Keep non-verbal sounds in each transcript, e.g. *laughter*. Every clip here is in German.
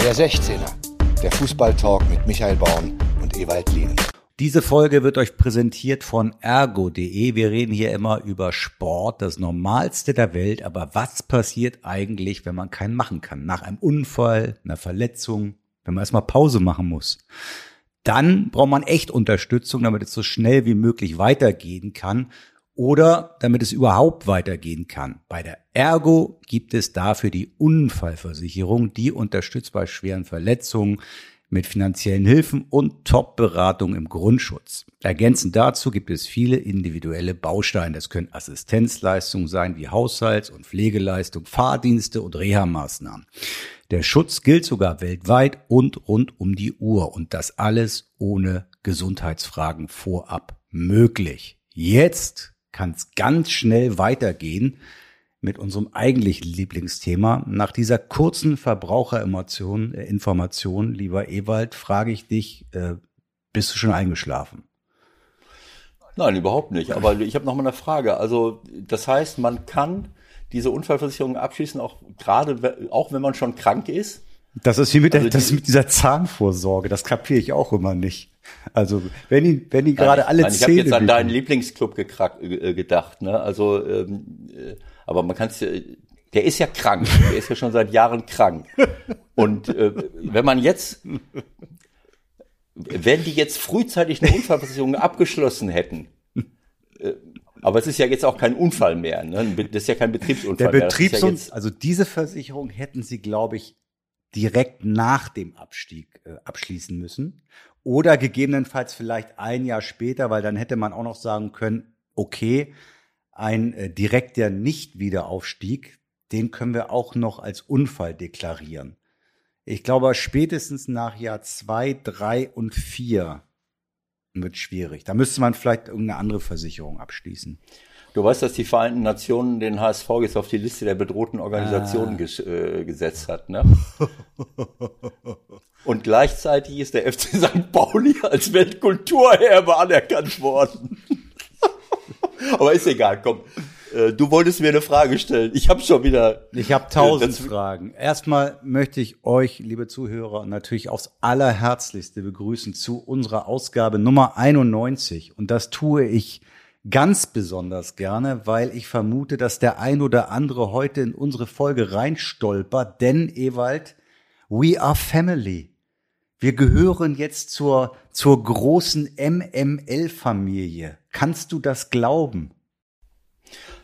Der 16er, der Fußballtalk mit Michael Baum und Ewald Lien. Diese Folge wird euch präsentiert von ergo.de. Wir reden hier immer über Sport, das Normalste der Welt. Aber was passiert eigentlich, wenn man keinen machen kann? Nach einem Unfall, einer Verletzung, wenn man erstmal Pause machen muss? Dann braucht man echt Unterstützung, damit es so schnell wie möglich weitergehen kann oder damit es überhaupt weitergehen kann. Bei der Ergo gibt es dafür die Unfallversicherung, die unterstützt bei schweren Verletzungen mit finanziellen Hilfen und Top-Beratung im Grundschutz. Ergänzend dazu gibt es viele individuelle Bausteine. Das können Assistenzleistungen sein wie Haushalts- und Pflegeleistung, Fahrdienste und Reha-Maßnahmen. Der Schutz gilt sogar weltweit und rund um die Uhr und das alles ohne Gesundheitsfragen vorab möglich. Jetzt kann es ganz schnell weitergehen mit unserem eigentlichen Lieblingsthema. Nach dieser kurzen Verbraucheremotion, äh, Information, lieber Ewald, frage ich dich, äh, bist du schon eingeschlafen? Nein, überhaupt nicht. Aber ich habe noch mal eine Frage. Also das heißt, man kann diese Unfallversicherung abschließen, auch gerade auch wenn man schon krank ist. Das ist wie mit, der, also das mit dieser Zahnvorsorge. Das kapiere ich auch immer nicht. Also wenn ihn, wenn ihn gerade alle nein, Zähne. Ich habe jetzt an deinen Lieblingsclub äh, gedacht. Ne? Also, ähm, äh, aber man kann es der ist ja krank. Der ist ja schon seit Jahren krank. Und äh, wenn man jetzt, wenn die jetzt frühzeitig eine Unfallversicherung abgeschlossen hätten, äh, aber es ist ja jetzt auch kein Unfall mehr. Ne? Das ist ja kein Betriebsunfall Der Betriebs mehr. Ja also diese Versicherung hätten sie, glaube ich, direkt nach dem Abstieg äh, abschließen müssen. Oder gegebenenfalls vielleicht ein Jahr später, weil dann hätte man auch noch sagen können, okay, ein äh, direkter Nicht-Wiederaufstieg, den können wir auch noch als Unfall deklarieren. Ich glaube, spätestens nach Jahr zwei, drei und vier wird schwierig. Da müsste man vielleicht irgendeine andere Versicherung abschließen. Du weißt, dass die Vereinten Nationen den HSV jetzt auf die Liste der bedrohten Organisationen ah. ges äh, gesetzt hat, ne? *laughs* Und gleichzeitig ist der FC St. Pauli als Weltkulturerbe anerkannt worden. *laughs* Aber ist egal, komm. Äh, du wolltest mir eine Frage stellen. Ich habe schon wieder. Ich habe tausend äh, Fragen. Erstmal möchte ich euch, liebe Zuhörer, natürlich aufs allerherzlichste begrüßen zu unserer Ausgabe Nummer 91. Und das tue ich ganz besonders gerne, weil ich vermute, dass der ein oder andere heute in unsere Folge reinstolpert, denn Ewald, we are family. Wir gehören jetzt zur, zur großen MML-Familie. Kannst du das glauben?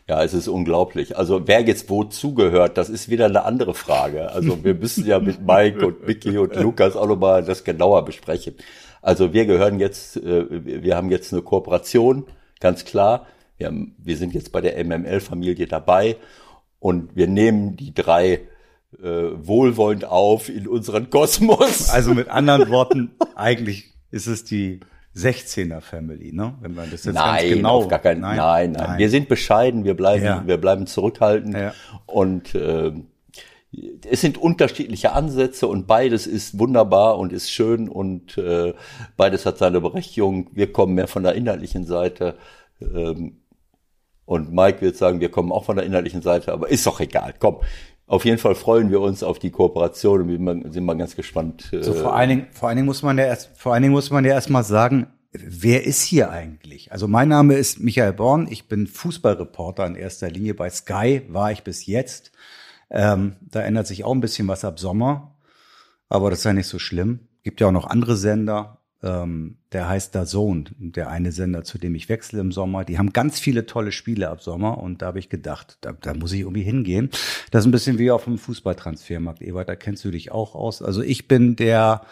Ja, es ist unglaublich. Also wer jetzt wo zugehört, das ist wieder eine andere Frage. Also *laughs* wir müssen ja mit Mike und Mickey und Lukas auch nochmal das genauer besprechen. Also wir gehören jetzt, äh, wir haben jetzt eine Kooperation ganz klar. Wir, haben, wir sind jetzt bei der MML-Familie dabei und wir nehmen die drei äh, wohlwollend auf in unseren Kosmos. Also mit anderen *laughs* Worten, eigentlich ist es die 16er Family, ne? Wenn man das jetzt nein, ganz genau. Auf gar kein, nein, nein, nein, nein. Wir sind bescheiden, wir bleiben, ja. wir bleiben zurückhaltend ja. und äh, es sind unterschiedliche Ansätze und beides ist wunderbar und ist schön und äh, beides hat seine Berechtigung. Wir kommen mehr von der inhaltlichen Seite. Ähm, und Mike wird sagen, wir kommen auch von der inhaltlichen Seite, aber ist doch egal. Komm, auf jeden Fall freuen wir uns auf die Kooperation und sind mal ganz gespannt. Äh, so vor allen Dingen, vor allen Dingen muss man ja erst, vor allen Dingen muss man ja erst mal sagen, wer ist hier eigentlich? Also mein Name ist Michael Born, ich bin Fußballreporter in erster Linie bei Sky, war ich bis jetzt. Ähm, da ändert sich auch ein bisschen was ab Sommer, aber das ist ja nicht so schlimm. Gibt ja auch noch andere Sender. Ähm, der heißt da Zone, der eine Sender, zu dem ich wechsle im Sommer. Die haben ganz viele tolle Spiele ab Sommer und da habe ich gedacht, da, da muss ich irgendwie hingehen. Das ist ein bisschen wie auf dem Fußballtransfermarkt. Ewald, da kennst du dich auch aus. Also ich bin der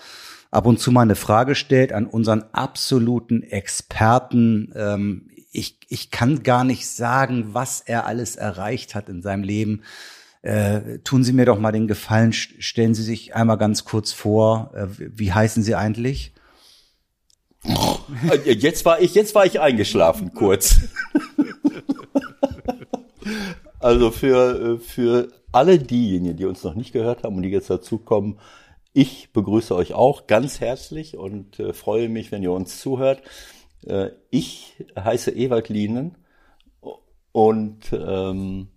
ab und zu mal eine Frage stellt an unseren absoluten Experten. Ähm, ich, ich kann gar nicht sagen, was er alles erreicht hat in seinem Leben. Äh, tun Sie mir doch mal den Gefallen, stellen Sie sich einmal ganz kurz vor, äh, wie heißen Sie eigentlich? Jetzt war ich, jetzt war ich eingeschlafen kurz. *laughs* also für, für alle diejenigen, die uns noch nicht gehört haben und die jetzt dazukommen, ich begrüße euch auch ganz herzlich und äh, freue mich, wenn ihr uns zuhört. Äh, ich heiße Ewald Lienen und ähm,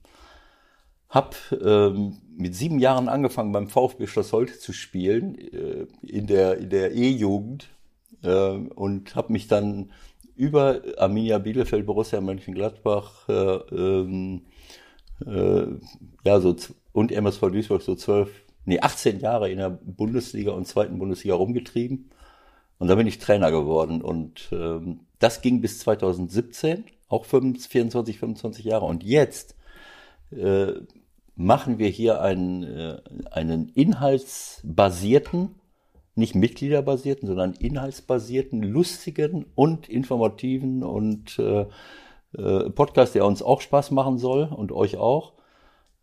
habe ähm, mit sieben Jahren angefangen beim VfB Schloss Holte zu spielen äh, in der in der E-Jugend äh, und habe mich dann über Arminia Bielefeld, Borussia Mönchengladbach, äh, ähm, äh, ja so und MSV Duisburg so zwölf, nee 18 Jahre in der Bundesliga und zweiten Bundesliga rumgetrieben. Und dann bin ich Trainer geworden. Und ähm, das ging bis 2017, auch 24, 25 Jahre. Und jetzt äh, machen wir hier einen, äh, einen inhaltsbasierten, nicht mitgliederbasierten, sondern inhaltsbasierten, lustigen und informativen und äh, äh, Podcast, der uns auch Spaß machen soll und euch auch.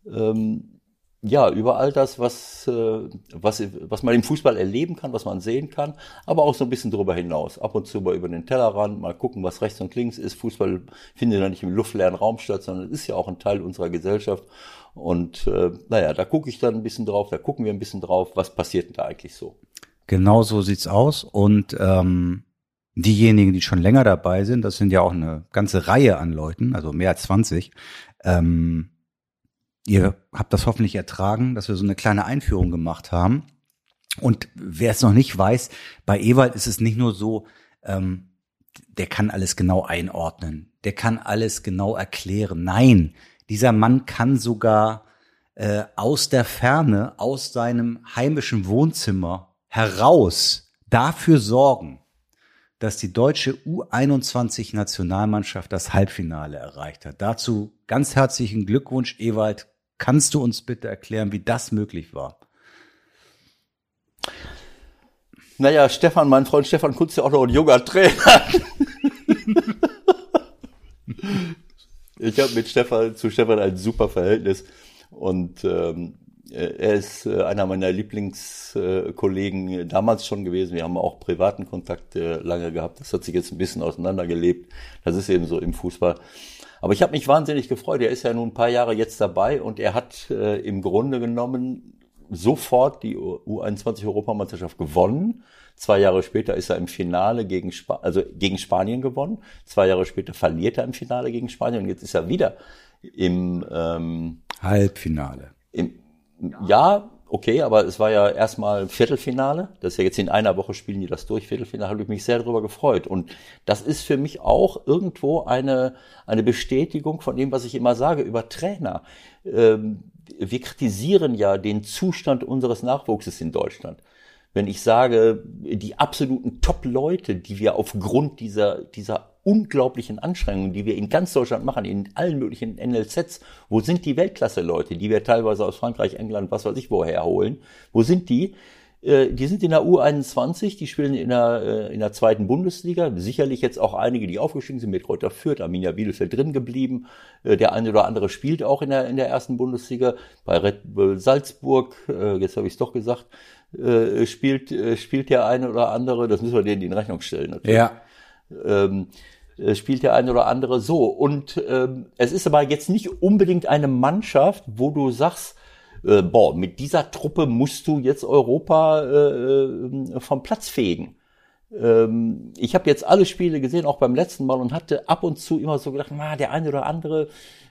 Ähm, ja, über all das, was, äh, was, was man im Fußball erleben kann, was man sehen kann, aber auch so ein bisschen darüber hinaus. Ab und zu mal über den Tellerrand, mal gucken, was rechts und links ist. Fußball findet ja nicht im luftleeren Raum statt, sondern ist ja auch ein Teil unserer Gesellschaft. Und äh, naja, da gucke ich dann ein bisschen drauf, da gucken wir ein bisschen drauf, was passiert denn da eigentlich so. Genau so sieht's aus. Und ähm, diejenigen, die schon länger dabei sind, das sind ja auch eine ganze Reihe an Leuten, also mehr als 20, ähm, Ihr habt das hoffentlich ertragen, dass wir so eine kleine Einführung gemacht haben. Und wer es noch nicht weiß, bei Ewald ist es nicht nur so, ähm, der kann alles genau einordnen, der kann alles genau erklären. Nein, dieser Mann kann sogar äh, aus der Ferne, aus seinem heimischen Wohnzimmer heraus dafür sorgen, dass die deutsche U21-Nationalmannschaft das Halbfinale erreicht hat. Dazu ganz herzlichen Glückwunsch, Ewald. Kannst du uns bitte erklären, wie das möglich war? Naja, Stefan, mein Freund Stefan Kunz, ja auch noch ein junger Trainer. ich habe mit Stefan, zu Stefan ein super Verhältnis und ähm, er ist äh, einer meiner Lieblingskollegen damals schon gewesen. Wir haben auch privaten Kontakt äh, lange gehabt. Das hat sich jetzt ein bisschen auseinandergelebt. Das ist eben so im Fußball. Aber ich habe mich wahnsinnig gefreut. Er ist ja nun ein paar Jahre jetzt dabei und er hat äh, im Grunde genommen sofort die U21-Europameisterschaft gewonnen. Zwei Jahre später ist er im Finale gegen, Sp also gegen Spanien gewonnen. Zwei Jahre später verliert er im Finale gegen Spanien und jetzt ist er wieder im ähm, Halbfinale. Im, ja, okay, aber es war ja erstmal Viertelfinale. Das ist ja jetzt in einer Woche spielen die das durch. Viertelfinale habe ich mich sehr darüber gefreut. Und das ist für mich auch irgendwo eine, eine Bestätigung von dem, was ich immer sage über Trainer. Ähm, wir kritisieren ja den Zustand unseres Nachwuchses in Deutschland wenn ich sage, die absoluten Top-Leute, die wir aufgrund dieser, dieser unglaublichen Anstrengungen, die wir in ganz Deutschland machen, in allen möglichen NLZs, wo sind die Weltklasse-Leute, die wir teilweise aus Frankreich, England, was weiß ich woher holen? Wo sind die? Äh, die sind in der U21, die spielen in der, äh, in der zweiten Bundesliga. Sicherlich jetzt auch einige, die aufgestiegen sind, mit Reuter Fürth, Arminia Bielefeld drin geblieben. Äh, der eine oder andere spielt auch in der, in der ersten Bundesliga. Bei Red Bull Salzburg, jetzt habe ich es doch gesagt, äh, spielt, äh, spielt der eine oder andere, das müssen wir denen in Rechnung stellen natürlich. Ja. Ähm, äh, spielt der eine oder andere so. Und ähm, es ist aber jetzt nicht unbedingt eine Mannschaft, wo du sagst, äh, boah, mit dieser Truppe musst du jetzt Europa äh, äh vom Platz fegen. Ähm, ich habe jetzt alle Spiele gesehen, auch beim letzten Mal, und hatte ab und zu immer so gedacht, na, der eine oder andere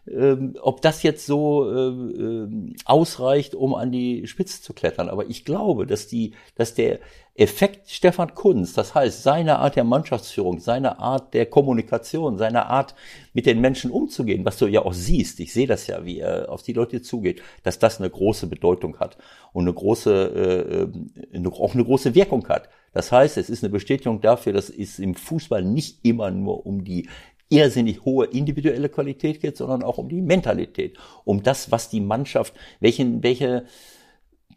ähm, ob das jetzt so äh, äh, ausreicht, um an die Spitze zu klettern. Aber ich glaube, dass die, dass der Effekt Stefan Kunz, das heißt seine Art der Mannschaftsführung, seine Art der Kommunikation, seine Art mit den Menschen umzugehen, was du ja auch siehst, ich sehe das ja, wie er auf die Leute zugeht, dass das eine große Bedeutung hat und eine große, äh, eine, auch eine große Wirkung hat. Das heißt, es ist eine Bestätigung dafür, dass es im Fußball nicht immer nur um die irrsinnig hohe individuelle Qualität geht, sondern auch um die Mentalität, um das, was die Mannschaft, welchen, welche,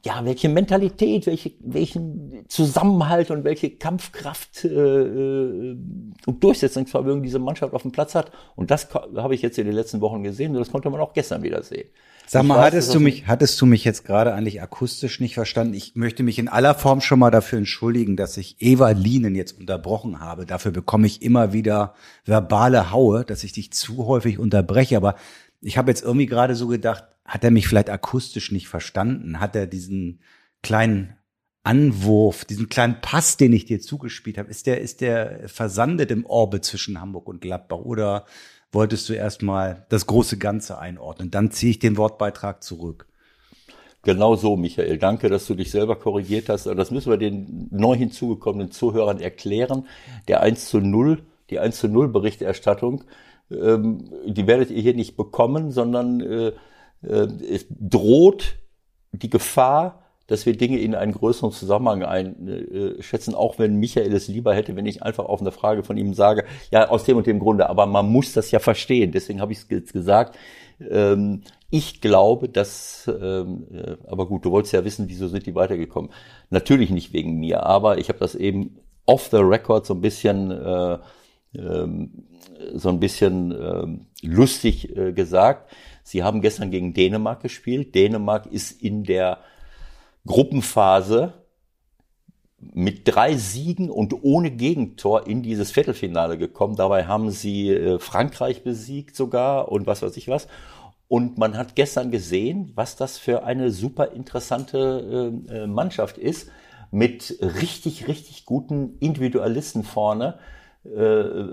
ja, welche Mentalität, welche, welchen Zusammenhalt und welche Kampfkraft äh, äh, und Durchsetzungsvermögen diese Mannschaft auf dem Platz hat. Und das habe ich jetzt in den letzten Wochen gesehen und das konnte man auch gestern wieder sehen. Sag mal, weiß, hattest du mich, hattest du mich jetzt gerade eigentlich akustisch nicht verstanden? Ich möchte mich in aller Form schon mal dafür entschuldigen, dass ich Eva Linen jetzt unterbrochen habe. Dafür bekomme ich immer wieder verbale Haue, dass ich dich zu häufig unterbreche. Aber ich habe jetzt irgendwie gerade so gedacht, hat er mich vielleicht akustisch nicht verstanden? Hat er diesen kleinen Anwurf, diesen kleinen Pass, den ich dir zugespielt habe, ist der, ist der versandet im Orbit zwischen Hamburg und Gladbach oder wolltest du erstmal das große Ganze einordnen. Dann ziehe ich den Wortbeitrag zurück. Genau so, Michael. Danke, dass du dich selber korrigiert hast. Das müssen wir den neu hinzugekommenen Zuhörern erklären. Der 1 zu 0, die 1 zu 0 Berichterstattung, ähm, die werdet ihr hier nicht bekommen, sondern äh, es droht die Gefahr, dass wir Dinge in einen größeren Zusammenhang einschätzen, auch wenn Michael es lieber hätte, wenn ich einfach auf eine Frage von ihm sage, ja, aus dem und dem Grunde, aber man muss das ja verstehen. Deswegen habe ich es jetzt gesagt. Ähm, ich glaube, dass, ähm, äh, aber gut, du wolltest ja wissen, wieso sind die weitergekommen. Natürlich nicht wegen mir, aber ich habe das eben off the record so ein bisschen, äh, ähm, so ein bisschen äh, lustig äh, gesagt. Sie haben gestern gegen Dänemark gespielt. Dänemark ist in der Gruppenphase mit drei Siegen und ohne Gegentor in dieses Viertelfinale gekommen. Dabei haben sie äh, Frankreich besiegt sogar und was weiß ich was. Und man hat gestern gesehen, was das für eine super interessante äh, äh Mannschaft ist, mit richtig, richtig guten Individualisten vorne. Äh,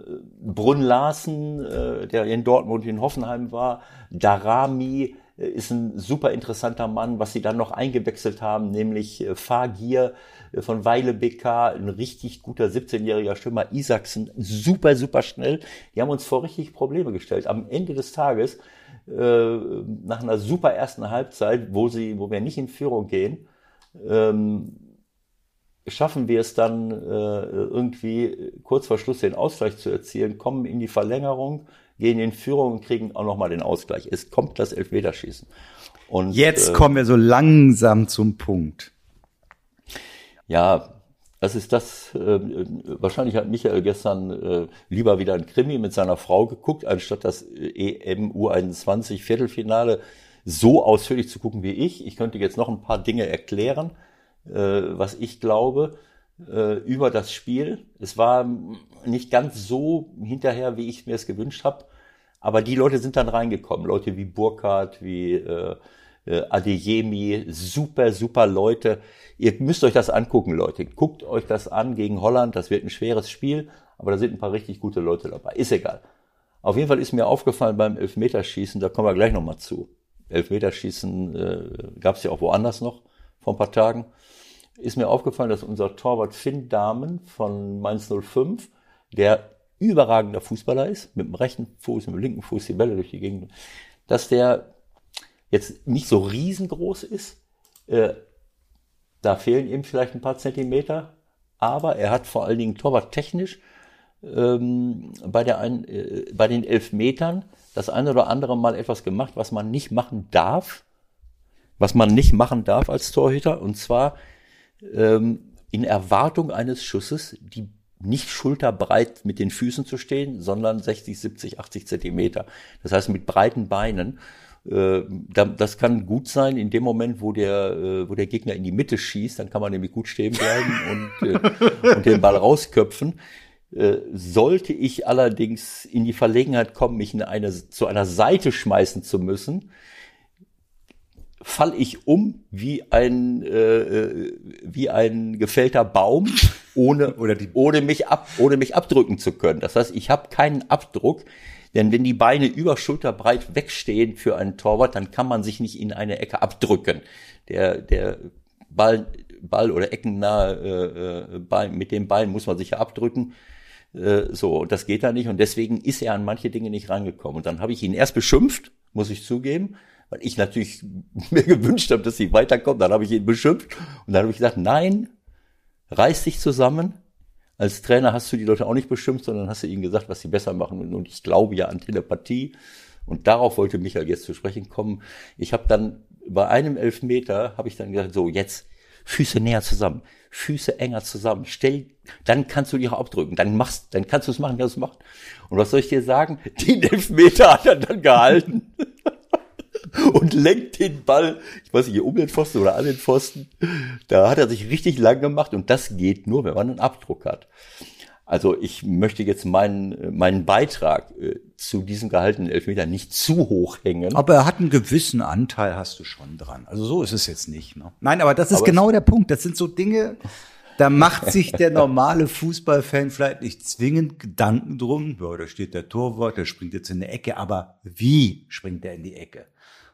Brunn Larsen, äh, der in Dortmund in Hoffenheim war, Darami äh, ist ein super interessanter Mann, was sie dann noch eingewechselt haben, nämlich äh, Fagir äh, von Weile BK, ein richtig guter 17-jähriger Stürmer, Isaksen, super, super schnell. Die haben uns vor richtig Probleme gestellt. Am Ende des Tages, äh, nach einer super ersten Halbzeit, wo sie, wo wir nicht in Führung gehen, ähm, schaffen wir es dann äh, irgendwie kurz vor Schluss den Ausgleich zu erzielen, kommen in die Verlängerung, gehen in Führung und kriegen auch nochmal den Ausgleich. Es kommt das Elfmeterschießen. Und jetzt äh, kommen wir so langsam zum Punkt. Ja, das ist das, äh, wahrscheinlich hat Michael gestern äh, lieber wieder ein Krimi mit seiner Frau geguckt, anstatt das EM U21 Viertelfinale so ausführlich zu gucken wie ich. Ich könnte jetzt noch ein paar Dinge erklären äh, was ich glaube, äh, über das Spiel. Es war nicht ganz so hinterher, wie ich mir es gewünscht habe, aber die Leute sind dann reingekommen. Leute wie Burkhardt, wie äh, äh, Adeyemi, super, super Leute. Ihr müsst euch das angucken, Leute. Guckt euch das an gegen Holland. Das wird ein schweres Spiel, aber da sind ein paar richtig gute Leute dabei. Ist egal. Auf jeden Fall ist mir aufgefallen beim Elfmeterschießen, da kommen wir gleich nochmal zu. Elfmeterschießen äh, gab es ja auch woanders noch vor ein paar Tagen ist mir aufgefallen, dass unser Torwart Finn Dahmen von Mainz 05, der überragender Fußballer ist, mit dem rechten Fuß, mit dem linken Fuß die Bälle durch die Gegend, dass der jetzt nicht so riesengroß ist. Äh, da fehlen ihm vielleicht ein paar Zentimeter, aber er hat vor allen Dingen torwarttechnisch ähm, bei, der ein, äh, bei den Elfmetern das eine oder andere Mal etwas gemacht, was man nicht machen darf, was man nicht machen darf als Torhüter, und zwar ähm, in Erwartung eines Schusses, die nicht schulterbreit mit den Füßen zu stehen, sondern 60, 70, 80 Zentimeter. Das heißt mit breiten Beinen. Äh, das kann gut sein in dem Moment, wo der, äh, wo der Gegner in die Mitte schießt, dann kann man nämlich gut stehen bleiben *laughs* und, äh, und den Ball rausköpfen. Sollte ich allerdings in die Verlegenheit kommen, mich in eine, zu einer Seite schmeißen zu müssen, fall ich um wie ein äh, wie ein gefällter Baum *laughs* ohne oder die ohne mich ab ohne mich abdrücken zu können. Das heißt, ich habe keinen Abdruck, denn wenn die Beine über Schulterbreit wegstehen für einen Torwart, dann kann man sich nicht in eine Ecke abdrücken. Der der Ball Ball oder eckennahe äh, Ball mit dem Bein muss man sich ja abdrücken. Äh, so, und das geht da nicht und deswegen ist er an manche Dinge nicht rangekommen. Und dann habe ich ihn erst beschimpft, muss ich zugeben, weil ich natürlich *laughs* mir gewünscht habe, dass sie weiterkommen. Dann habe ich ihn beschimpft und dann habe ich gesagt, nein, reiß dich zusammen. Als Trainer hast du die Leute auch nicht beschimpft, sondern hast du ihnen gesagt, was sie besser machen. Und ich glaube ja an Telepathie. Und darauf wollte Michael jetzt zu sprechen kommen. Ich habe dann bei einem Elfmeter habe ich dann gesagt, so jetzt Füße näher zusammen, Füße enger zusammen, stell, dann kannst du dich abdrücken, dann machst, dann kannst du es machen, kannst du es machen. Und was soll ich dir sagen? *laughs* Den Elfmeter hat er dann gehalten. Und lenkt den Ball, ich weiß nicht, hier um den Pfosten oder an den Pfosten. Da hat er sich richtig lang gemacht und das geht nur, wenn man einen Abdruck hat. Also ich möchte jetzt meinen, meinen Beitrag äh, zu diesem gehaltenen Elfmeter nicht zu hoch hängen. Aber er hat einen gewissen Anteil, hast du schon dran. Also so ist es jetzt nicht. Ne? Nein, aber das ist aber genau der Punkt. Das sind so Dinge, da macht sich der normale Fußballfan vielleicht nicht zwingend Gedanken drum, ja, da steht der Torwart, der springt jetzt in die Ecke, aber wie springt er in die Ecke?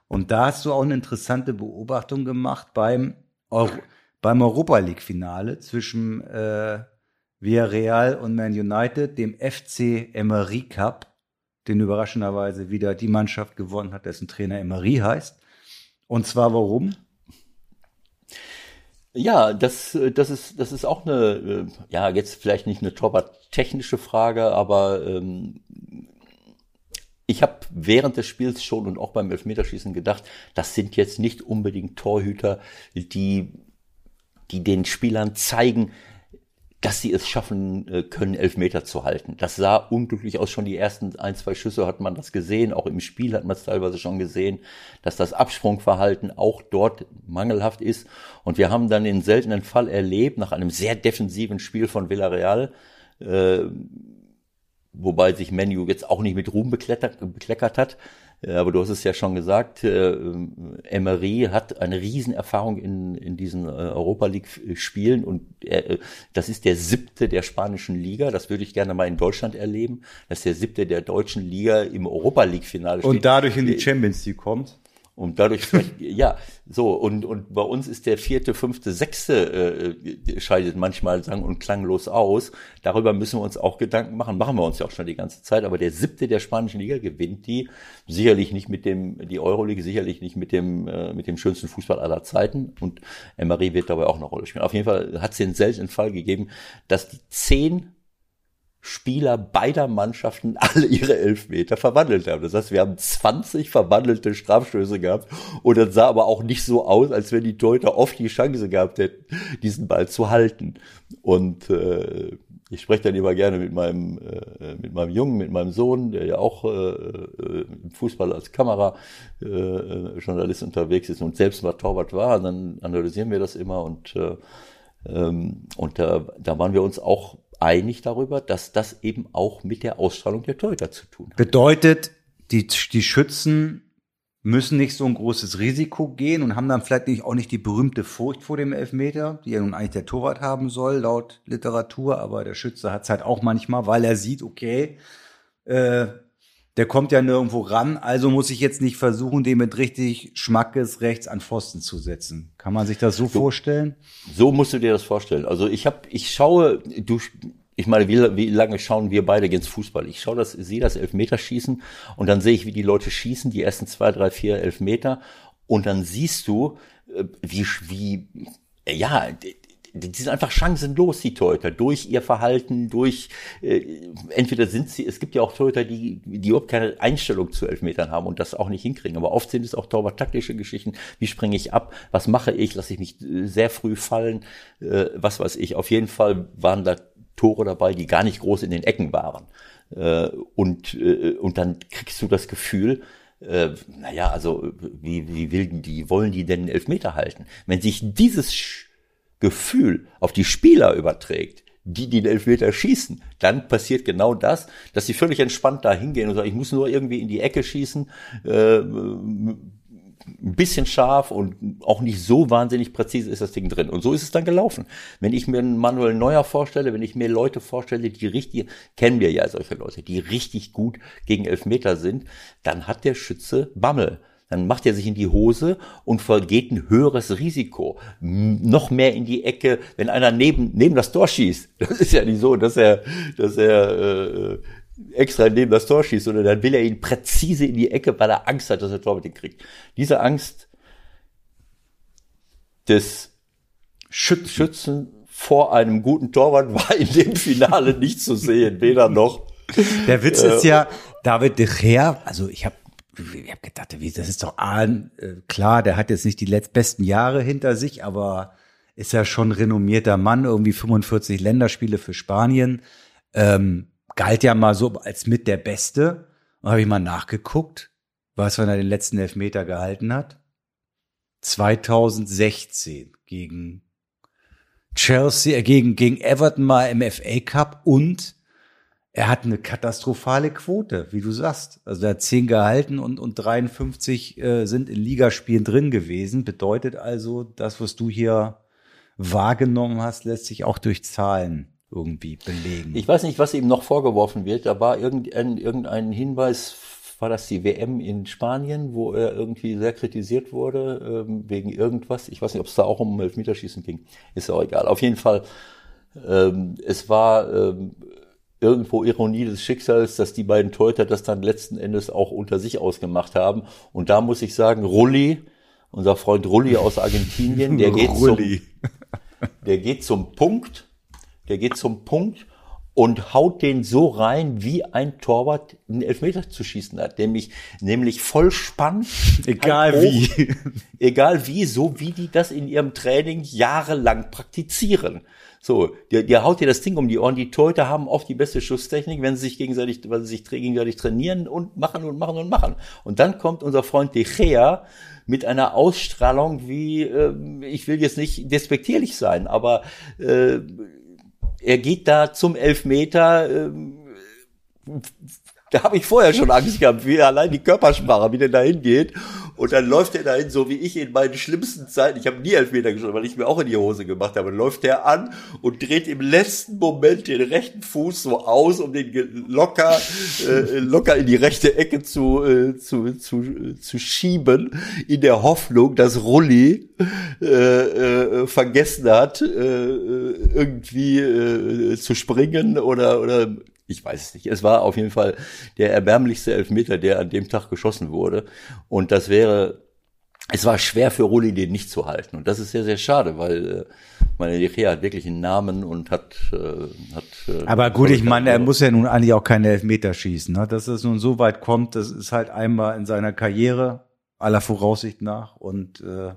Und da hast du auch eine interessante Beobachtung gemacht beim, Euro, beim Europa League Finale zwischen äh, Villarreal und Man United, dem FC Emery Cup, den überraschenderweise wieder die Mannschaft gewonnen hat, dessen Trainer Emery heißt. Und zwar warum? Ja, das, das ist, das ist auch eine, äh, ja, jetzt vielleicht nicht eine torwart-technische Frage, aber ähm, ich habe während des Spiels schon und auch beim Elfmeterschießen gedacht, das sind jetzt nicht unbedingt Torhüter, die, die den Spielern zeigen, dass sie es schaffen äh, können, Elfmeter zu halten. Das sah unglücklich aus. Schon die ersten ein, zwei Schüsse hat man das gesehen. Auch im Spiel hat man es teilweise schon gesehen, dass das Absprungverhalten auch dort mangelhaft ist. Und wir haben dann den seltenen Fall erlebt, nach einem sehr defensiven Spiel von Villarreal, äh, wobei sich Menu jetzt auch nicht mit Ruhm bekleckert hat, aber du hast es ja schon gesagt, äh, Emery hat eine Riesenerfahrung in, in diesen äh, Europa League-Spielen und er, äh, das ist der siebte der spanischen Liga. Das würde ich gerne mal in Deutschland erleben, dass der siebte der deutschen Liga im Europa League-Finale steht. Und dadurch in die Champions League kommt. Und dadurch, *laughs* ja, so, und, und bei uns ist der vierte, fünfte, sechste äh, scheidet manchmal sang- und klanglos aus. Darüber müssen wir uns auch Gedanken machen. Machen wir uns ja auch schon die ganze Zeit. Aber der siebte der spanischen Liga gewinnt die. Sicherlich nicht mit dem, die Euroleague, sicherlich nicht mit dem, äh, mit dem schönsten Fußball aller Zeiten. Und Emery wird dabei auch eine Rolle spielen. Auf jeden Fall hat es den seltenen Fall gegeben, dass die zehn Spieler beider Mannschaften *laughs* alle ihre Elfmeter verwandelt haben. Das heißt, wir haben 20 verwandelte Strafstöße gehabt und das sah aber auch nicht so aus, als wenn die Torhüter oft die Chance gehabt hätten, diesen Ball zu halten. Und äh, ich spreche dann immer gerne mit meinem äh, mit meinem Jungen, mit meinem Sohn, der ja auch äh, äh, im Fußball als Kamerajournalist äh, unterwegs ist und selbst mal Torwart war. Und dann analysieren wir das immer und äh, ähm, und da, da waren wir uns auch einig darüber, dass das eben auch mit der Ausstrahlung der Torhüter zu tun hat. Bedeutet, die, die Schützen müssen nicht so ein großes Risiko gehen und haben dann vielleicht nicht, auch nicht die berühmte Furcht vor dem Elfmeter, die ja nun eigentlich der Torwart haben soll, laut Literatur, aber der Schütze hat es halt auch manchmal, weil er sieht, okay, äh, der kommt ja nirgendwo ran, also muss ich jetzt nicht versuchen, den mit richtig Schmackes rechts an Pfosten zu setzen. Kann man sich das so, so vorstellen? So musst du dir das vorstellen. Also ich habe, ich schaue, du, ich meine, wie, wie lange schauen wir beide gegen Fußball? Ich schaue das, sehe das Elfmeterschießen und dann sehe ich, wie die Leute schießen, die ersten zwei, drei, vier Elfmeter und dann siehst du, äh, wie, wie, ja, die sind einfach chancenlos, die Torhüter, durch ihr Verhalten, durch, äh, entweder sind sie, es gibt ja auch Torhüter, die, die überhaupt keine Einstellung zu Elfmetern haben und das auch nicht hinkriegen, aber oft sind es auch torwart-taktische Geschichten, wie springe ich ab, was mache ich, lasse ich mich äh, sehr früh fallen, äh, was weiß ich, auf jeden Fall waren da Tore dabei, die gar nicht groß in den Ecken waren. Äh, und, äh, und dann kriegst du das Gefühl, äh, naja, also wie, wie will die, wollen die denn Elfmeter halten? Wenn sich dieses Gefühl auf die Spieler überträgt, die den Elfmeter schießen, dann passiert genau das, dass sie völlig entspannt da hingehen und sagen, ich muss nur irgendwie in die Ecke schießen, äh, ein bisschen scharf und auch nicht so wahnsinnig präzise ist das Ding drin. Und so ist es dann gelaufen. Wenn ich mir einen Manuel Neuer vorstelle, wenn ich mir Leute vorstelle, die richtig, kennen wir ja solche Leute, die richtig gut gegen Elfmeter sind, dann hat der Schütze Bammel dann macht er sich in die Hose und vergeht ein höheres Risiko. Noch mehr in die Ecke, wenn einer neben, neben das Tor schießt. *laughs* Das ist ja nicht so, dass er, dass er äh, extra neben das Tor schießt, sondern dann will er ihn präzise in die Ecke, weil er Angst hat, dass er Tor mit ihm kriegt. Diese Angst des Schützen. Schützen vor einem guten Torwart *laughs* war in dem Finale nicht zu sehen, weder noch. Der Witz ist äh, ja, David de Gea, also ich habe ich habe gedacht, das ist doch ah, klar, der hat jetzt nicht die letztbesten Jahre hinter sich, aber ist ja schon renommierter Mann, irgendwie 45 Länderspiele für Spanien. Ähm, galt ja mal so als mit der Beste. Und habe ich mal nachgeguckt, was wann er den letzten Elfmeter gehalten hat. 2016 gegen Chelsea, äh, gegen, gegen Everton mal im FA Cup und er hat eine katastrophale Quote, wie du sagst. Also er hat 10 gehalten und, und 53 äh, sind in Ligaspielen drin gewesen. Bedeutet also, das, was du hier wahrgenommen hast, lässt sich auch durch Zahlen irgendwie belegen. Ich weiß nicht, was ihm noch vorgeworfen wird. Da war irgendein, irgendein Hinweis, war das die WM in Spanien, wo er irgendwie sehr kritisiert wurde ähm, wegen irgendwas. Ich weiß nicht, ob es da auch um Elfmeterschießen ging. Ist ja auch egal. Auf jeden Fall, ähm, es war ähm, irgendwo Ironie des Schicksals, dass die beiden Torhüter das dann letzten Endes auch unter sich ausgemacht haben. Und da muss ich sagen, Rulli, unser Freund Rulli aus Argentinien, der *laughs* geht zum, der geht zum Punkt, der geht zum Punkt und haut den so rein, wie ein Torwart einen Elfmeter zu schießen hat, nämlich, nämlich voll spannend. Egal halt wie. Egal wie, so wie die das in ihrem Training jahrelang praktizieren. So, der, der haut dir das Ding um die Ohren. Die Torhüter haben oft die beste Schusstechnik, wenn sie sich gegenseitig, weil sie sich gegenseitig trainieren und machen und machen und machen. Und dann kommt unser Freund De Gea mit einer Ausstrahlung wie, äh, ich will jetzt nicht despektierlich sein, aber äh, er geht da zum Elfmeter. Äh, da habe ich vorher schon Angst gehabt, wie allein die Körpersprache, wie der da hingeht. Und dann läuft er dahin, so wie ich in meinen schlimmsten Zeiten. Ich habe nie Elfmeter geschossen, weil ich mir auch in die Hose gemacht habe. Dann läuft er an und dreht im letzten Moment den rechten Fuß so aus, um den locker, äh, locker in die rechte Ecke zu, äh, zu, zu, zu schieben, in der Hoffnung, dass Rulli äh, äh, vergessen hat, äh, irgendwie zu springen oder, oder ich weiß es nicht. Es war auf jeden Fall der erbärmlichste Elfmeter, der an dem Tag geschossen wurde. Und das wäre, es war schwer für Rulli, den nicht zu halten. Und das ist sehr, sehr schade, weil äh, meine Lechea hat wirklich einen Namen und hat. Äh, hat äh, Aber gut, ich meine, er muss ja nun eigentlich auch keine Elfmeter schießen. Ne? Dass es nun so weit kommt, das ist halt einmal in seiner Karriere, aller Voraussicht nach. Und äh,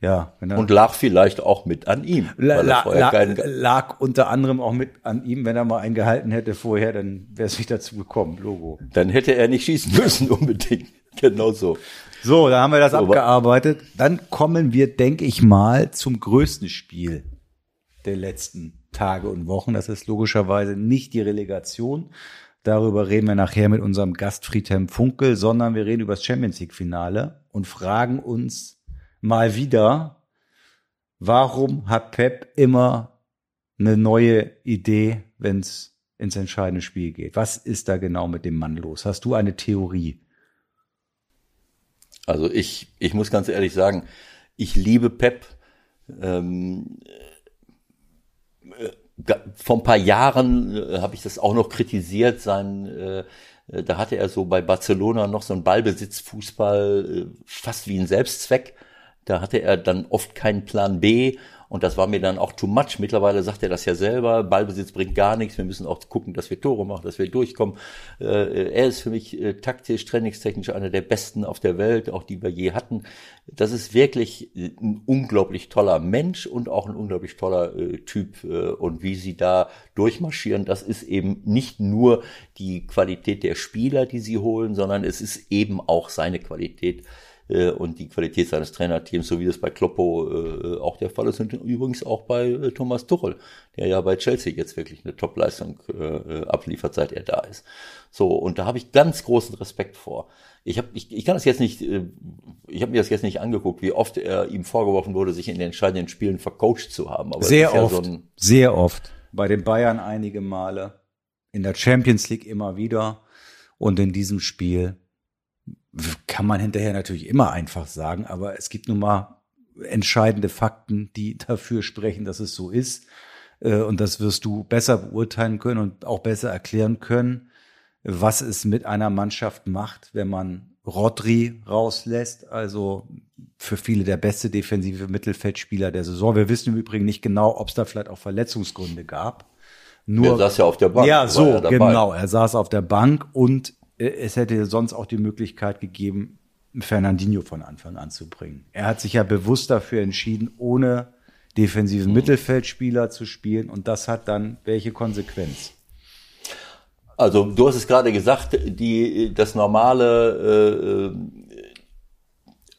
ja, und lag vielleicht auch mit an ihm. La, la, la, lag unter anderem auch mit an ihm, wenn er mal einen gehalten hätte vorher, dann wäre es nicht dazu gekommen, Logo. Dann hätte er nicht schießen müssen *laughs* unbedingt. genau so. So, da haben wir das so, abgearbeitet. Dann kommen wir, denke ich mal, zum größten Spiel der letzten Tage und Wochen. Das ist logischerweise nicht die Relegation. Darüber reden wir nachher mit unserem Gast Friedhelm Funkel, sondern wir reden über das Champions League Finale und fragen uns, mal wieder, warum hat Pep immer eine neue Idee, wenn es ins entscheidende Spiel geht? Was ist da genau mit dem Mann los? Hast du eine Theorie? Also ich, ich muss ganz ehrlich sagen, ich liebe Pep. Ähm, äh, vor ein paar Jahren äh, habe ich das auch noch kritisiert, sein äh, da hatte er so bei Barcelona noch so einen Ballbesitzfußball, äh, fast wie ein Selbstzweck. Da hatte er dann oft keinen Plan B und das war mir dann auch too much. Mittlerweile sagt er das ja selber, Ballbesitz bringt gar nichts, wir müssen auch gucken, dass wir Tore machen, dass wir durchkommen. Äh, er ist für mich äh, taktisch, trainingstechnisch einer der besten auf der Welt, auch die wir je hatten. Das ist wirklich ein unglaublich toller Mensch und auch ein unglaublich toller äh, Typ. Äh, und wie sie da durchmarschieren, das ist eben nicht nur die Qualität der Spieler, die sie holen, sondern es ist eben auch seine Qualität äh, und die Qualität seines Trainerteams, so wie das bei Kloppo äh, auch der Fall ist und übrigens auch bei äh, Thomas Tuchel, der ja bei Chelsea jetzt wirklich eine Topleistung äh, abliefert, seit er da ist. So, und da habe ich ganz großen Respekt vor. Ich, hab, ich, ich kann das jetzt nicht, äh, ich habe mir das jetzt nicht angeguckt, wie oft er ihm vorgeworfen wurde, sich in den entscheidenden Spielen vercoacht zu haben. Aber sehr oft, ja so sehr oft. Bei den Bayern einige Male, in der Champions League immer wieder und in diesem Spiel kann man hinterher natürlich immer einfach sagen, aber es gibt nun mal entscheidende Fakten, die *laughs* dafür sprechen, dass es so ist. Äh, und das wirst du besser beurteilen können und auch besser erklären können, was es mit einer Mannschaft macht, wenn man Rodri rauslässt, also für viele der beste defensive Mittelfeldspieler der Saison. Wir wissen im Übrigen nicht genau, ob es da vielleicht auch Verletzungsgründe gab. Nur, er saß ja auf der Bank. Ja, so, er genau. Er saß auf der Bank und es hätte sonst auch die Möglichkeit gegeben, Fernandinho von Anfang an zu bringen. Er hat sich ja bewusst dafür entschieden, ohne defensiven mhm. Mittelfeldspieler zu spielen und das hat dann welche Konsequenz? Also du hast es gerade gesagt, die das normale äh,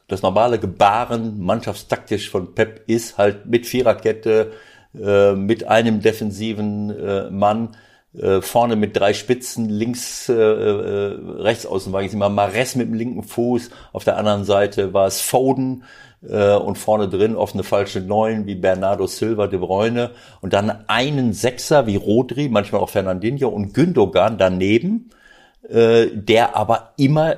das normale Gebaren mannschaftstaktisch von Pep ist halt mit Viererkette, äh, mit einem defensiven äh, Mann äh, vorne mit drei Spitzen, links, äh, äh, rechts außen war ich immer Mares mit dem linken Fuß, auf der anderen Seite war es Foden äh, und vorne drin auf eine falsche Neun wie Bernardo Silva, De Bruyne. Und dann einen Sechser wie Rodri, manchmal auch Fernandinho und Gündogan daneben, äh, der aber immer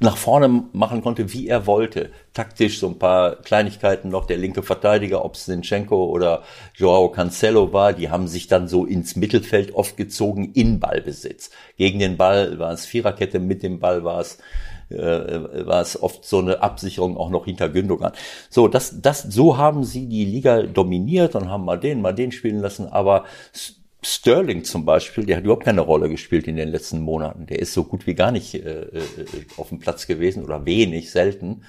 nach vorne machen konnte, wie er wollte. Taktisch so ein paar Kleinigkeiten noch. Der linke Verteidiger, ob es Zinchenko oder Joao Cancelo war, die haben sich dann so ins Mittelfeld oft gezogen in Ballbesitz. Gegen den Ball war es Viererkette, mit dem Ball war es äh, war es oft so eine Absicherung auch noch hinter Gündogan. So, das, das, so haben sie die Liga dominiert und haben mal den, mal den spielen lassen, aber Sterling zum Beispiel, der hat überhaupt keine Rolle gespielt in den letzten Monaten. Der ist so gut wie gar nicht äh, äh, auf dem Platz gewesen oder wenig, selten.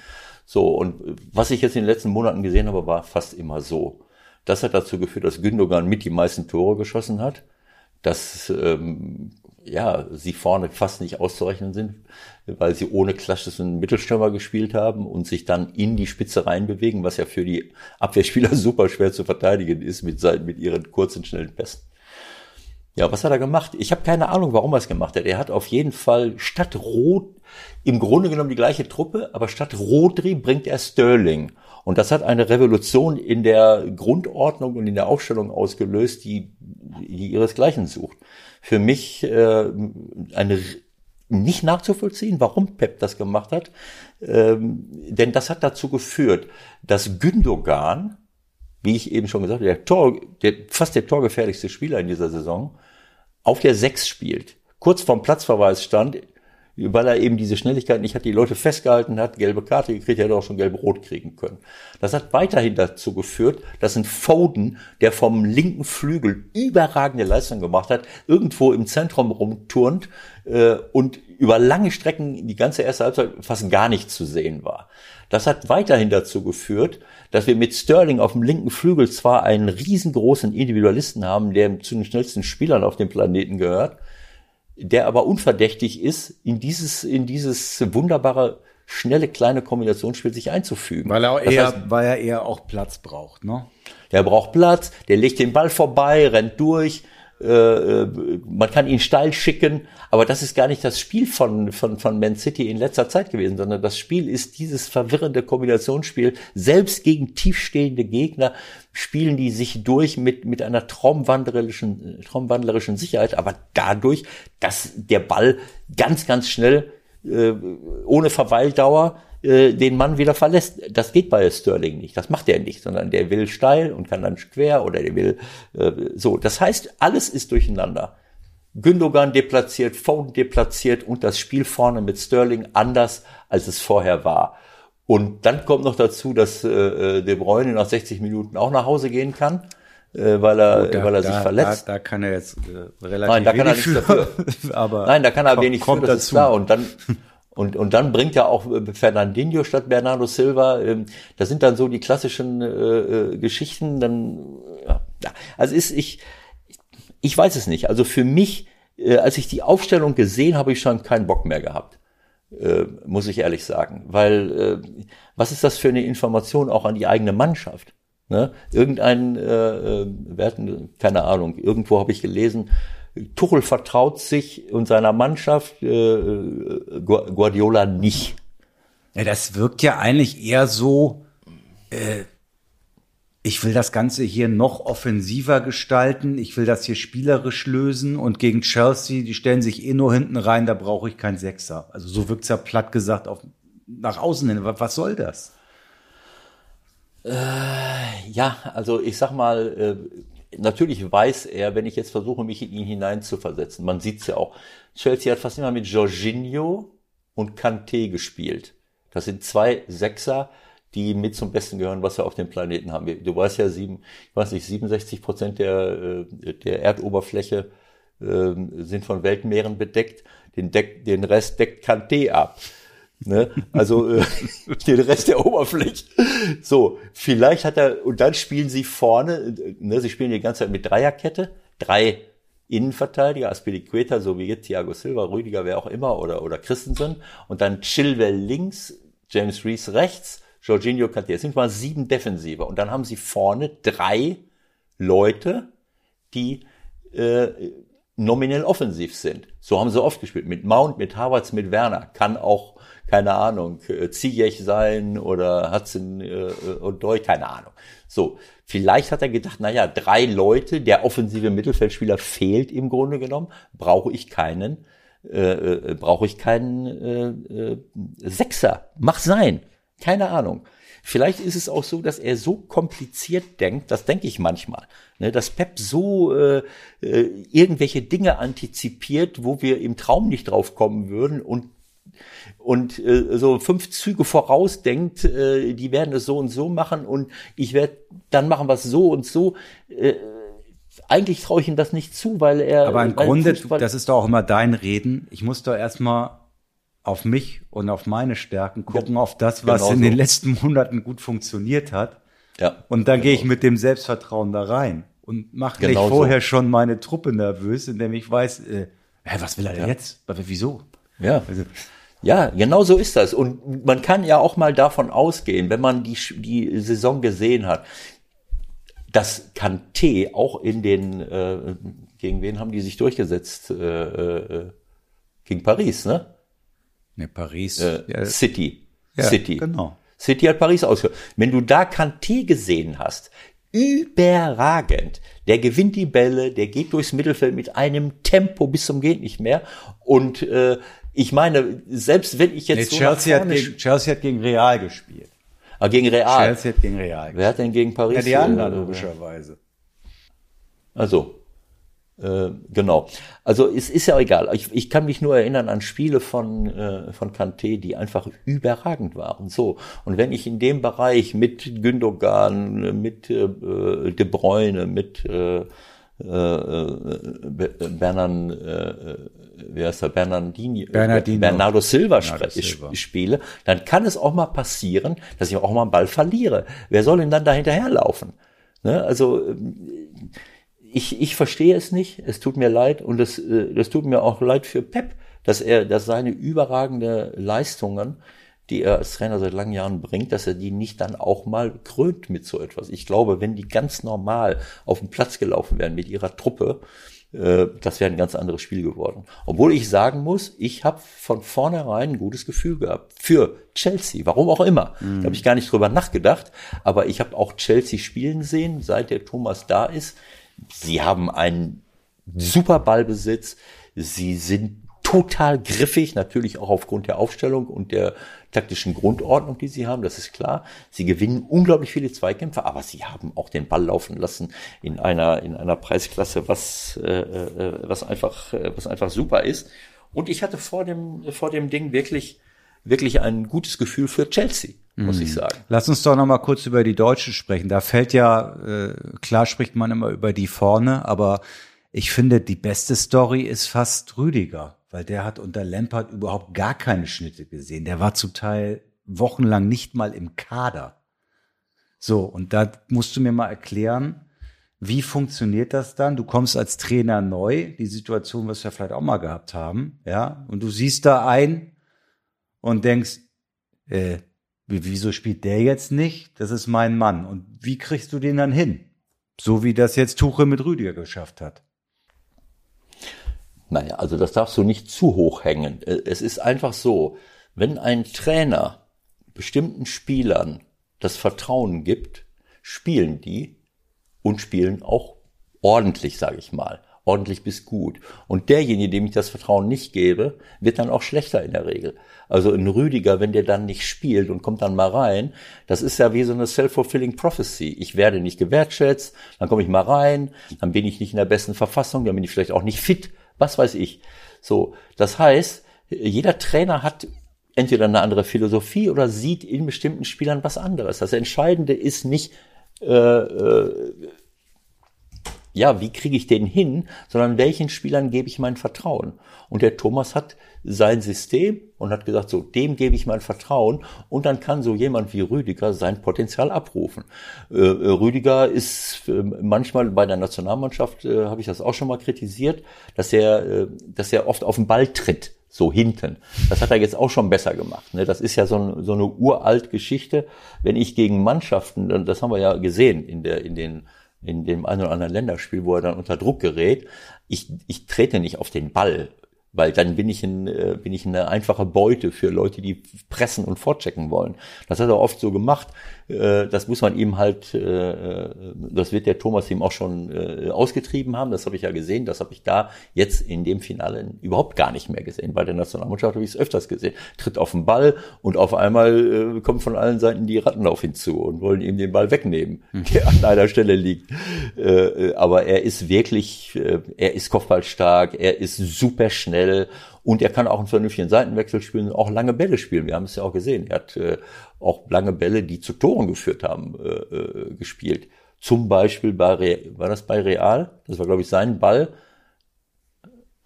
So, und was ich jetzt in den letzten Monaten gesehen habe, war fast immer so. Das hat dazu geführt, dass Gündogan mit die meisten Tore geschossen hat, dass ähm, ja, sie vorne fast nicht auszurechnen sind, weil sie ohne klassischen Mittelstürmer gespielt haben und sich dann in die Spitze reinbewegen, was ja für die Abwehrspieler *laughs* super schwer zu verteidigen ist mit, mit ihren kurzen, schnellen Pässen. Ja, was hat er gemacht? Ich habe keine Ahnung, warum er es gemacht hat. Er hat auf jeden Fall statt Rot, im Grunde genommen die gleiche Truppe, aber statt Rodri bringt er Sterling. Und das hat eine Revolution in der Grundordnung und in der Aufstellung ausgelöst, die, die ihresgleichen sucht. Für mich äh, eine nicht nachzuvollziehen, warum Pep das gemacht hat, ähm, denn das hat dazu geführt, dass Gündogan, wie ich eben schon gesagt habe, der, Tor, der fast der torgefährlichste Spieler in dieser Saison, auf der Sechs spielt, kurz vorm Platzverweis stand, weil er eben diese Schnelligkeit nicht hat, die Leute festgehalten hat, gelbe Karte gekriegt, er hätte auch schon gelb-rot kriegen können. Das hat weiterhin dazu geführt, dass ein Foden, der vom linken Flügel überragende Leistung gemacht hat, irgendwo im Zentrum rumturnt äh, und über lange Strecken die ganze erste Halbzeit fast gar nicht zu sehen war. Das hat weiterhin dazu geführt, dass wir mit Sterling auf dem linken Flügel zwar einen riesengroßen Individualisten haben, der zu den schnellsten Spielern auf dem Planeten gehört, der aber unverdächtig ist, in dieses, in dieses wunderbare, schnelle, kleine Kombinationsspiel sich einzufügen. Weil er, eher, heißt, weil er eher auch Platz braucht, ne? Der braucht Platz, der legt den Ball vorbei, rennt durch, äh, äh, man kann ihn steil schicken, aber das ist gar nicht das Spiel von, von, von Man City in letzter Zeit gewesen, sondern das Spiel ist dieses verwirrende Kombinationsspiel. Selbst gegen tiefstehende Gegner spielen die sich durch mit, mit einer traumwandlerischen, traumwandlerischen Sicherheit, aber dadurch, dass der Ball ganz, ganz schnell, äh, ohne Verweildauer, äh, den Mann wieder verlässt. Das geht bei Sterling nicht. Das macht er nicht, sondern der will steil und kann dann quer oder der will äh, so. Das heißt, alles ist durcheinander. Gündogan deplatziert, Foden deplatziert und das Spiel vorne mit Sterling anders, als es vorher war. Und dann kommt noch dazu, dass äh, äh De Bruyne nach 60 Minuten auch nach Hause gehen kann, äh, weil er, da, weil er sich verletzt. Da, da kann er jetzt äh, relativ Nein, da kann er nichts dafür. *laughs* aber Nein, da kann er wenig kommt für, das dazu. ist klar. Und dann *laughs* und, und dann bringt er auch äh, Fernandinho statt Bernardo Silva. Ähm, das sind dann so die klassischen äh, äh, Geschichten. Dann, ja. Also ist ich, ich weiß es nicht. Also für mich, äh, als ich die Aufstellung gesehen habe, ich schon keinen Bock mehr gehabt. Äh, muss ich ehrlich sagen. Weil äh, was ist das für eine Information auch an die eigene Mannschaft? Ne? Irgendein, äh, äh wir hatten, keine Ahnung, irgendwo habe ich gelesen, Tuchel vertraut sich und seiner Mannschaft, äh, Guardiola nicht. Ja, das wirkt ja eigentlich eher so, äh, ich will das Ganze hier noch offensiver gestalten, ich will das hier spielerisch lösen und gegen Chelsea, die stellen sich eh nur hinten rein, da brauche ich keinen Sechser. Also so wirkt's ja platt gesagt auf, nach außen hin. Was soll das? Äh, ja, also ich sag mal, äh, natürlich weiß er, wenn ich jetzt versuche, mich in ihn hineinzuversetzen, man sieht's ja auch, Chelsea hat fast immer mit Jorginho und Kanté gespielt. Das sind zwei Sechser, die mit zum Besten gehören, was wir auf dem Planeten haben. Du weißt ja, sieben, ich weiß nicht, 67 Prozent der, äh, der Erdoberfläche äh, sind von Weltmeeren bedeckt. Den, Deck, den Rest deckt Kanté ab. Ne? Also äh, *laughs* den Rest der Oberfläche. So, vielleicht hat er, und dann spielen sie vorne, ne, sie spielen die ganze Zeit mit Dreierkette, drei Innenverteidiger, Aspilicueta, so wie jetzt Thiago Silva, Rüdiger, wer auch immer, oder, oder Christensen, und dann Chilwell links, James Reese rechts, Jorginho Kanté. Es sind mal sieben Defensive. Und dann haben sie vorne drei Leute, die äh, nominell offensiv sind. So haben sie oft gespielt. Mit Mount, mit Havertz, mit Werner. Kann auch, keine Ahnung, äh, Ziyech sein oder Hudson äh, und Doy, keine Ahnung. So, vielleicht hat er gedacht, na ja, drei Leute, der offensive Mittelfeldspieler fehlt im Grunde genommen, brauche ich keinen, äh, äh, brauche ich keinen äh, äh, Sechser. Mach sein. Keine Ahnung. Vielleicht ist es auch so, dass er so kompliziert denkt, das denke ich manchmal, ne, dass Pep so äh, äh, irgendwelche Dinge antizipiert, wo wir im Traum nicht drauf kommen würden und und äh, so fünf Züge voraus denkt, äh, die werden es so und so machen und ich werde dann machen es so und so. Äh, eigentlich traue ich ihm das nicht zu, weil er. Aber im Grunde, das ist doch auch immer dein Reden. Ich muss doch erstmal auf mich und auf meine Stärken gucken, ja, auf das, was genau in so. den letzten Monaten gut funktioniert hat. Ja, und dann genau. gehe ich mit dem Selbstvertrauen da rein und mache genau nicht vorher so. schon meine Truppe nervös, indem ich weiß, äh, hä, was will er denn ja. jetzt? Wieso? Ja. Also, ja, genau so ist das. Und man kann ja auch mal davon ausgehen, wenn man die, die Saison gesehen hat, dass Kanté auch in den, äh, gegen wen haben die sich durchgesetzt? Äh, äh, gegen Paris, ne? Ne, Paris. Äh, ja. City. Ja, City. Genau. City hat Paris ausgeführt. Wenn du da Kanté gesehen hast, überragend. Der gewinnt die Bälle, der geht durchs Mittelfeld mit einem Tempo bis zum geht nicht mehr. Und äh, ich meine, selbst wenn ich jetzt nee, so Chelsea, hat gegen, Chelsea hat gegen Real gespielt. Ah, gegen Real. Chelsea hat gegen Real. Wer hat denn gegen Paris? Ja, die anderen logischerweise. Also, äh, genau. Also es ist ja egal. Ich, ich kann mich nur erinnern an Spiele von, äh, von Kanté, die einfach überragend waren. So. Und wenn ich in dem Bereich mit Gündogan, mit äh, De Bruyne, mit äh, äh, äh Bernard, äh, wie heißt der, Bernardini, Bernardino. Bernardo Silva, Bernardo Silva spiele, dann kann es auch mal passieren, dass ich auch mal einen Ball verliere. Wer soll denn dann da hinterherlaufen? Ne? Also ich, ich verstehe es nicht, es tut mir leid und es äh, das tut mir auch leid für Pep, dass er, dass seine überragende Leistungen, die er als Trainer seit langen Jahren bringt, dass er die nicht dann auch mal krönt mit so etwas. Ich glaube, wenn die ganz normal auf den Platz gelaufen wären mit ihrer Truppe, äh, das wäre ein ganz anderes Spiel geworden. Obwohl ich sagen muss, ich habe von vornherein ein gutes Gefühl gehabt für Chelsea, warum auch immer. Mhm. Da habe ich gar nicht drüber nachgedacht, aber ich habe auch Chelsea spielen sehen, seit der Thomas da ist. Sie haben einen super Ballbesitz. Sie sind total griffig, natürlich auch aufgrund der Aufstellung und der taktischen Grundordnung, die sie haben, das ist klar. Sie gewinnen unglaublich viele Zweikämpfe, aber sie haben auch den Ball laufen lassen in einer in einer Preisklasse, was äh, äh was einfach äh, was einfach super ist. Und ich hatte vor dem vor dem Ding wirklich wirklich ein gutes Gefühl für Chelsea, muss mhm. ich sagen. Lass uns doch noch mal kurz über die Deutschen sprechen. Da fällt ja, äh, klar spricht man immer über die vorne, aber ich finde, die beste Story ist fast Rüdiger, weil der hat unter Lampard überhaupt gar keine Schnitte gesehen. Der war zum Teil wochenlang nicht mal im Kader. So, und da musst du mir mal erklären, wie funktioniert das dann? Du kommst als Trainer neu, die Situation, was wir vielleicht auch mal gehabt haben, ja, und du siehst da ein, und denkst, äh, wieso spielt der jetzt nicht? Das ist mein Mann. Und wie kriegst du den dann hin? So wie das jetzt Tuche mit Rüdiger geschafft hat. Naja, also das darfst du nicht zu hoch hängen. Äh, es ist einfach so, wenn ein Trainer bestimmten Spielern das Vertrauen gibt, spielen die und spielen auch ordentlich, sage ich mal ordentlich bis gut. Und derjenige, dem ich das Vertrauen nicht gebe, wird dann auch schlechter in der Regel. Also ein Rüdiger, wenn der dann nicht spielt und kommt dann mal rein, das ist ja wie so eine self-fulfilling prophecy. Ich werde nicht gewertschätzt, dann komme ich mal rein, dann bin ich nicht in der besten Verfassung, dann bin ich vielleicht auch nicht fit, was weiß ich. So, das heißt, jeder Trainer hat entweder eine andere Philosophie oder sieht in bestimmten Spielern was anderes. Das Entscheidende ist nicht äh, äh, ja, wie kriege ich den hin, sondern welchen Spielern gebe ich mein Vertrauen? Und der Thomas hat sein System und hat gesagt, so, dem gebe ich mein Vertrauen und dann kann so jemand wie Rüdiger sein Potenzial abrufen. Äh, äh Rüdiger ist äh, manchmal bei der Nationalmannschaft, äh, habe ich das auch schon mal kritisiert, dass er, dass er oft auf den Ball tritt so hinten. Das hat er jetzt auch schon besser gemacht. Ne? Das ist ja so, so eine uralt Geschichte. Wenn ich gegen Mannschaften, das haben wir ja gesehen in, der, in den in dem einen oder anderen Länderspiel, wo er dann unter Druck gerät. Ich, ich trete nicht auf den Ball weil dann bin ich, ein, äh, bin ich eine einfache Beute für Leute, die pressen und vorchecken wollen. Das hat er oft so gemacht. Äh, das muss man ihm halt, äh, das wird der Thomas ihm auch schon ausgetrieben haben. Das habe ich ja gesehen. Das habe ich da jetzt in dem Finale überhaupt gar nicht mehr gesehen. Bei der Nationalmannschaft habe ich es öfters gesehen. Tritt auf den Ball und auf einmal kommen von allen Seiten die Ratten auf ihn zu und wollen ihm den Ball wegnehmen, mhm. der an einer Stelle liegt. Aber er ist wirklich, er ist kopfballstark, er ist super schnell und er kann auch einen vernünftigen Seitenwechsel spielen, auch lange Bälle spielen. Wir haben es ja auch gesehen. Er hat äh, auch lange Bälle, die zu Toren geführt haben, äh, äh, gespielt. Zum Beispiel bei, Re war das bei Real? Das war, glaube ich, sein Ball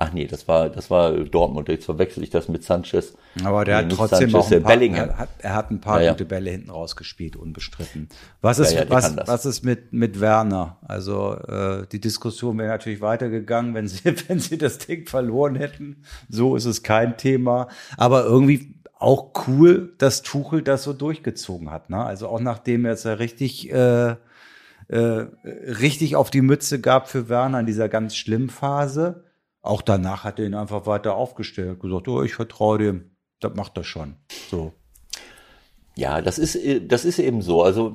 Ach nee, das war, das war Dortmund. Jetzt verwechsel ich das mit Sanchez. Aber der hat trotzdem Sanchez, auch ein paar, er hat, er hat ein paar ja, ja. gute Bälle hinten rausgespielt, unbestritten. Was ist, ja, was, was ist mit, mit Werner? Also, äh, die Diskussion wäre natürlich weitergegangen, wenn sie, *laughs* wenn sie das Ding verloren hätten. So ist es kein Thema. Aber irgendwie auch cool, dass Tuchel das so durchgezogen hat. Ne? Also auch nachdem er es ja richtig, äh, äh, richtig auf die Mütze gab für Werner in dieser ganz schlimmen Phase auch danach hat er ihn einfach weiter aufgestellt, gesagt, oh, ich vertraue dem, das macht er schon. So. Ja, das ist, das ist eben so. Also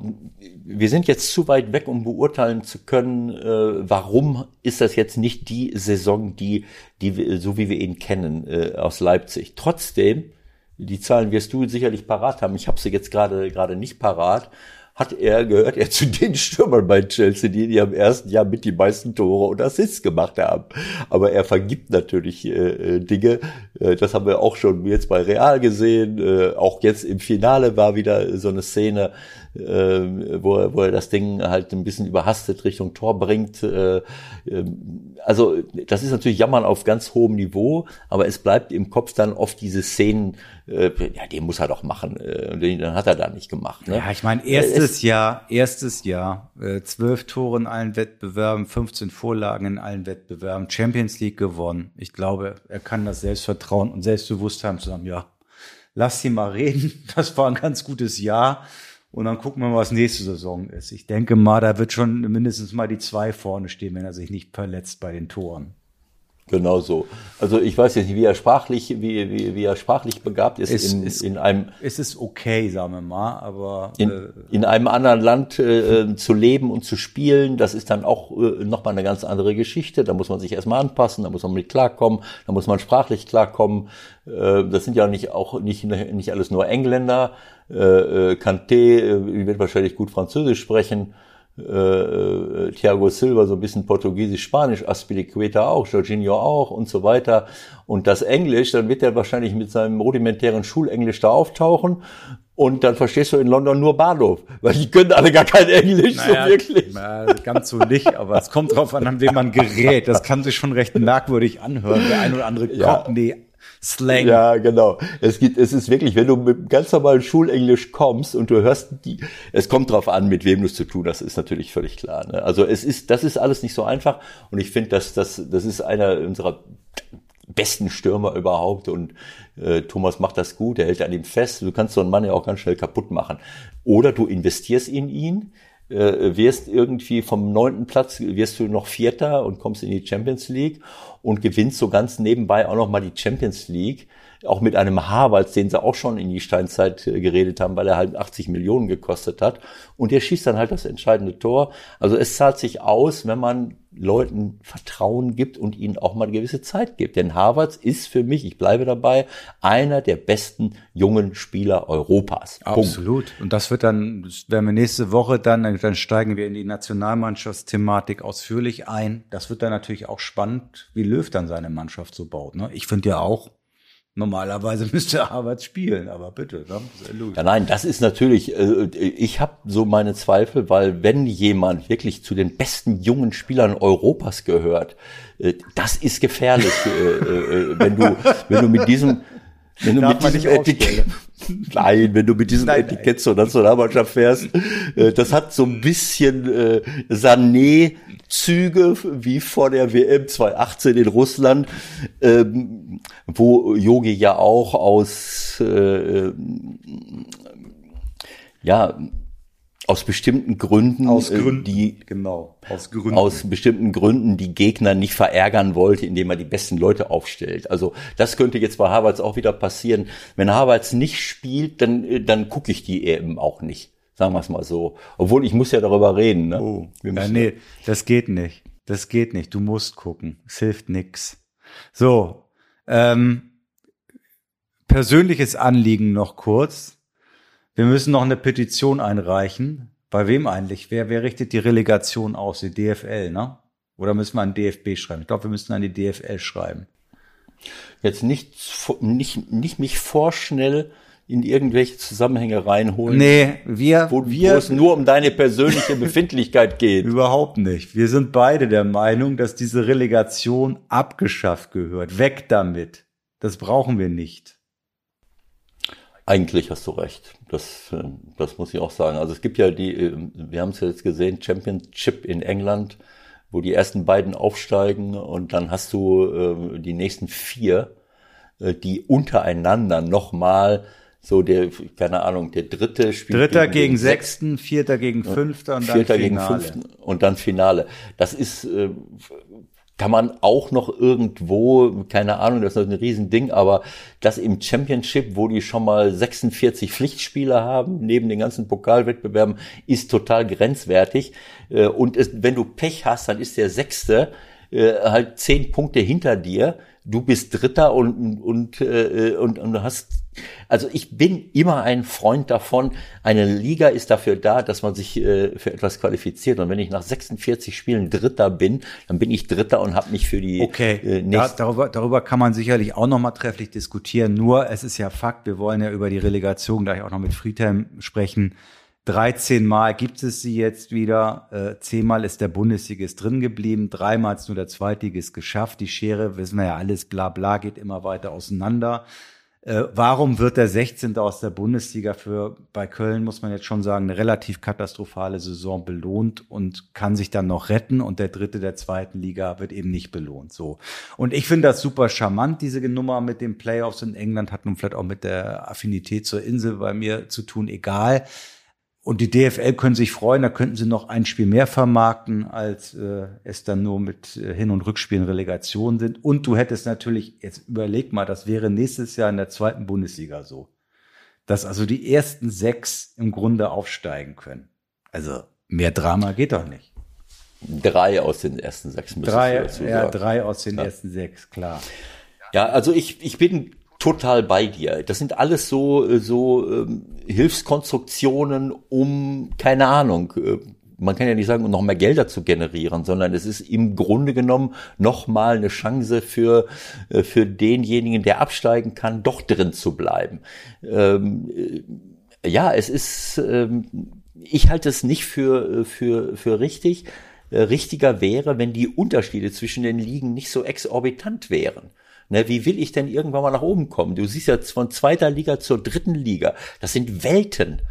wir sind jetzt zu weit weg, um beurteilen zu können, äh, warum ist das jetzt nicht die Saison, die, die so wie wir ihn kennen äh, aus Leipzig. Trotzdem, die Zahlen wirst du sicherlich parat haben. Ich habe sie jetzt gerade gerade nicht parat hat er, gehört er zu den Stürmern bei Chelsea, die, die am ersten Jahr mit die meisten Tore und Assists gemacht haben. Aber er vergibt natürlich äh, äh, Dinge. Äh, das haben wir auch schon jetzt bei Real gesehen. Äh, auch jetzt im Finale war wieder so eine Szene, äh, wo, er, wo er das Ding halt ein bisschen überhastet Richtung Tor bringt. Äh, ähm, also das ist natürlich Jammern auf ganz hohem Niveau, aber es bleibt im Kopf dann oft diese Szenen, äh, ja, den muss er doch machen. Äh, den, den hat er da nicht gemacht. Ne? Ja, ich meine, erstes Jahr, erstes Jahr, äh, zwölf Tore in allen Wettbewerben, 15 Vorlagen in allen Wettbewerben, Champions League gewonnen. Ich glaube, er kann das Selbstvertrauen und Selbstbewusstsein zusammen, ja, lass sie mal reden. *laughs* Das war ein ganz gutes Jahr. Und dann gucken wir mal, was nächste Saison ist. Ich denke mal, da wird schon mindestens mal die zwei vorne stehen, wenn er sich nicht verletzt bei den Toren. Genau so. Also ich weiß jetzt nicht, wie er sprachlich, wie, wie, wie er sprachlich begabt ist. Es, in, ist in einem, es ist okay, sagen wir mal, aber in, äh, in einem anderen Land äh, zu leben und zu spielen, das ist dann auch äh, nochmal eine ganz andere Geschichte. Da muss man sich erstmal anpassen, da muss man mit klarkommen, da muss man sprachlich klarkommen. Äh, das sind ja nicht auch nicht nicht alles nur Engländer. Äh, äh, Kanté äh, wird wahrscheinlich gut Französisch sprechen äh, äh, Thiago Silva so ein bisschen Portugiesisch, Spanisch, Aspilicueta auch, Jorginho auch und so weiter. Und das Englisch, dann wird er wahrscheinlich mit seinem rudimentären Schulenglisch da auftauchen. Und dann verstehst du in London nur Bahnhof, weil die können alle gar kein Englisch naja, so wirklich. Na, ganz so nicht, aber es kommt drauf an, an wen man gerät. Das kann sich schon recht merkwürdig anhören. Der ein oder andere ja. Cockney Slang. Ja, genau. Es gibt, es ist wirklich, wenn du mit ganz normalen Schulenglisch kommst und du hörst die, es kommt drauf an, mit wem du es zu tun hast, ist natürlich völlig klar. Ne? Also es ist, das ist alles nicht so einfach und ich finde, dass das, das ist einer unserer besten Stürmer überhaupt und äh, Thomas macht das gut, er hält an ihm fest. Du kannst so einen Mann ja auch ganz schnell kaputt machen. Oder du investierst in ihn, äh, wirst irgendwie vom neunten Platz, wirst du noch Vierter und kommst in die Champions League und gewinnst so ganz nebenbei auch noch mal die Champions League auch mit einem Havertz, den sie auch schon in die Steinzeit äh, geredet haben, weil er halt 80 Millionen gekostet hat. Und der schießt dann halt das entscheidende Tor. Also es zahlt sich aus, wenn man Leuten Vertrauen gibt und ihnen auch mal eine gewisse Zeit gibt. Denn Havertz ist für mich, ich bleibe dabei, einer der besten jungen Spieler Europas. Absolut. Punkt. Und das wird dann, werden wir nächste Woche dann, dann steigen wir in die Nationalmannschaftsthematik ausführlich ein. Das wird dann natürlich auch spannend, wie Löw dann seine Mannschaft so baut. Ne? Ich finde ja auch, Normalerweise *laughs* müsste Harvard spielen, aber bitte. Ne? Ja, nein, das ist natürlich, äh, ich habe so meine Zweifel, weil wenn jemand wirklich zu den besten jungen Spielern Europas gehört, äh, das ist gefährlich, äh, wenn du, wenn du mit diesem, wenn du mit diesem Etikett, *laughs* *laughs* nein, wenn du mit diesem nein, Etikett zur Nationalmannschaft fährst, das hat so ein bisschen äh, Sané Züge wie vor der WM 2018 in Russland, ähm, wo Yogi ja auch aus äh, ja aus bestimmten Gründen, aus äh, Gründen, die genau, aus Gründen, aus bestimmten Gründen die Gegner nicht verärgern wollte, indem er die besten Leute aufstellt. Also das könnte jetzt bei Harvards auch wieder passieren. Wenn Harvards nicht spielt, dann äh, dann gucke ich die eben auch nicht. Sagen wir es mal so. Obwohl ich muss ja darüber reden. Ne? Oh, ja, nee, das geht nicht. Das geht nicht. Du musst gucken. Es hilft nix. So, ähm, persönliches Anliegen noch kurz. Wir müssen noch eine Petition einreichen. Bei wem eigentlich? Wer, wer richtet die Relegation aus? Die DFL, ne? Oder müssen wir an DFB schreiben? Ich glaube, wir müssen an die DFL schreiben. Jetzt nicht, nicht, nicht mich vorschnell in irgendwelche Zusammenhänge reinholen. Nee, wir, wo, wir, wo es nur um deine persönliche Befindlichkeit *laughs* geht. Überhaupt nicht. Wir sind beide der Meinung, dass diese Relegation abgeschafft gehört. Weg damit. Das brauchen wir nicht. Eigentlich hast du recht. Das, äh, das muss ich auch sagen. Also es gibt ja die, äh, wir haben es jetzt gesehen, Championship in England, wo die ersten beiden aufsteigen und dann hast du äh, die nächsten vier, die untereinander nochmal so der, keine Ahnung, der dritte spielt. Dritter gegen, gegen Sechsten, Vierter gegen Fünfter und dann Vierter Finale. gegen Fünften und dann Finale. Das ist kann man auch noch irgendwo, keine Ahnung, das ist ein Riesending, aber das im Championship, wo die schon mal 46 Pflichtspiele haben, neben den ganzen Pokalwettbewerben, ist total grenzwertig. Äh, und es, wenn du Pech hast, dann ist der Sechste äh, halt zehn Punkte hinter dir du bist Dritter und, und, äh, und, und hast, also ich bin immer ein Freund davon, eine Liga ist dafür da, dass man sich äh, für etwas qualifiziert. Und wenn ich nach 46 Spielen Dritter bin, dann bin ich Dritter und habe mich für die Okay, äh, da, darüber, darüber kann man sicherlich auch nochmal trefflich diskutieren. Nur, es ist ja Fakt, wir wollen ja über die Relegation gleich auch noch mit Friedhelm sprechen. 13 Mal gibt es sie jetzt wieder. Äh, zehnmal ist der Bundesligist drin geblieben. Dreimal ist nur der Zweitligist geschafft. Die Schere, wissen wir ja alles, bla bla, geht immer weiter auseinander. Äh, warum wird der 16. aus der Bundesliga für bei Köln, muss man jetzt schon sagen, eine relativ katastrophale Saison belohnt und kann sich dann noch retten und der Dritte der zweiten Liga wird eben nicht belohnt. So. Und ich finde das super charmant, diese Nummer mit den Playoffs in England hat nun vielleicht auch mit der Affinität zur Insel bei mir zu tun, egal. Und die DFL können sich freuen, da könnten sie noch ein Spiel mehr vermarkten, als äh, es dann nur mit äh, Hin- und Rückspielen Relegation sind. Und du hättest natürlich, jetzt überleg mal, das wäre nächstes Jahr in der zweiten Bundesliga so, dass also die ersten sechs im Grunde aufsteigen können. Also mehr Drama geht doch nicht. Drei aus den ersten sechs müssen Drei, ja, drei aus den ja. ersten sechs, klar. Ja, also ich, ich bin total bei dir. Das sind alles so, so ähm, Hilfskonstruktionen, um, keine Ahnung, äh, man kann ja nicht sagen, um noch mehr Gelder zu generieren, sondern es ist im Grunde genommen nochmal eine Chance für, äh, für denjenigen, der absteigen kann, doch drin zu bleiben. Ähm, äh, ja, es ist, ähm, ich halte es nicht für, für, für richtig. Äh, richtiger wäre, wenn die Unterschiede zwischen den Ligen nicht so exorbitant wären. Ne, wie will ich denn irgendwann mal nach oben kommen? Du siehst ja von zweiter Liga zur dritten Liga. Das sind Welten.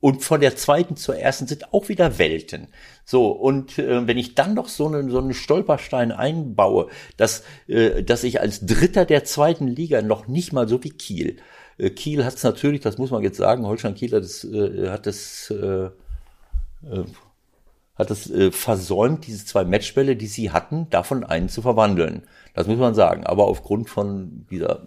Und von der zweiten zur ersten sind auch wieder Welten. So, und äh, wenn ich dann noch so einen, so einen Stolperstein einbaue, dass, äh, dass ich als Dritter der zweiten Liga noch nicht mal so wie Kiel. Äh, Kiel hat es natürlich, das muss man jetzt sagen, Holstein Kiel hat es, äh, hat es äh, äh, hat es äh, versäumt, diese zwei Matchbälle, die sie hatten, davon einen zu verwandeln. Das muss man sagen. Aber aufgrund von dieser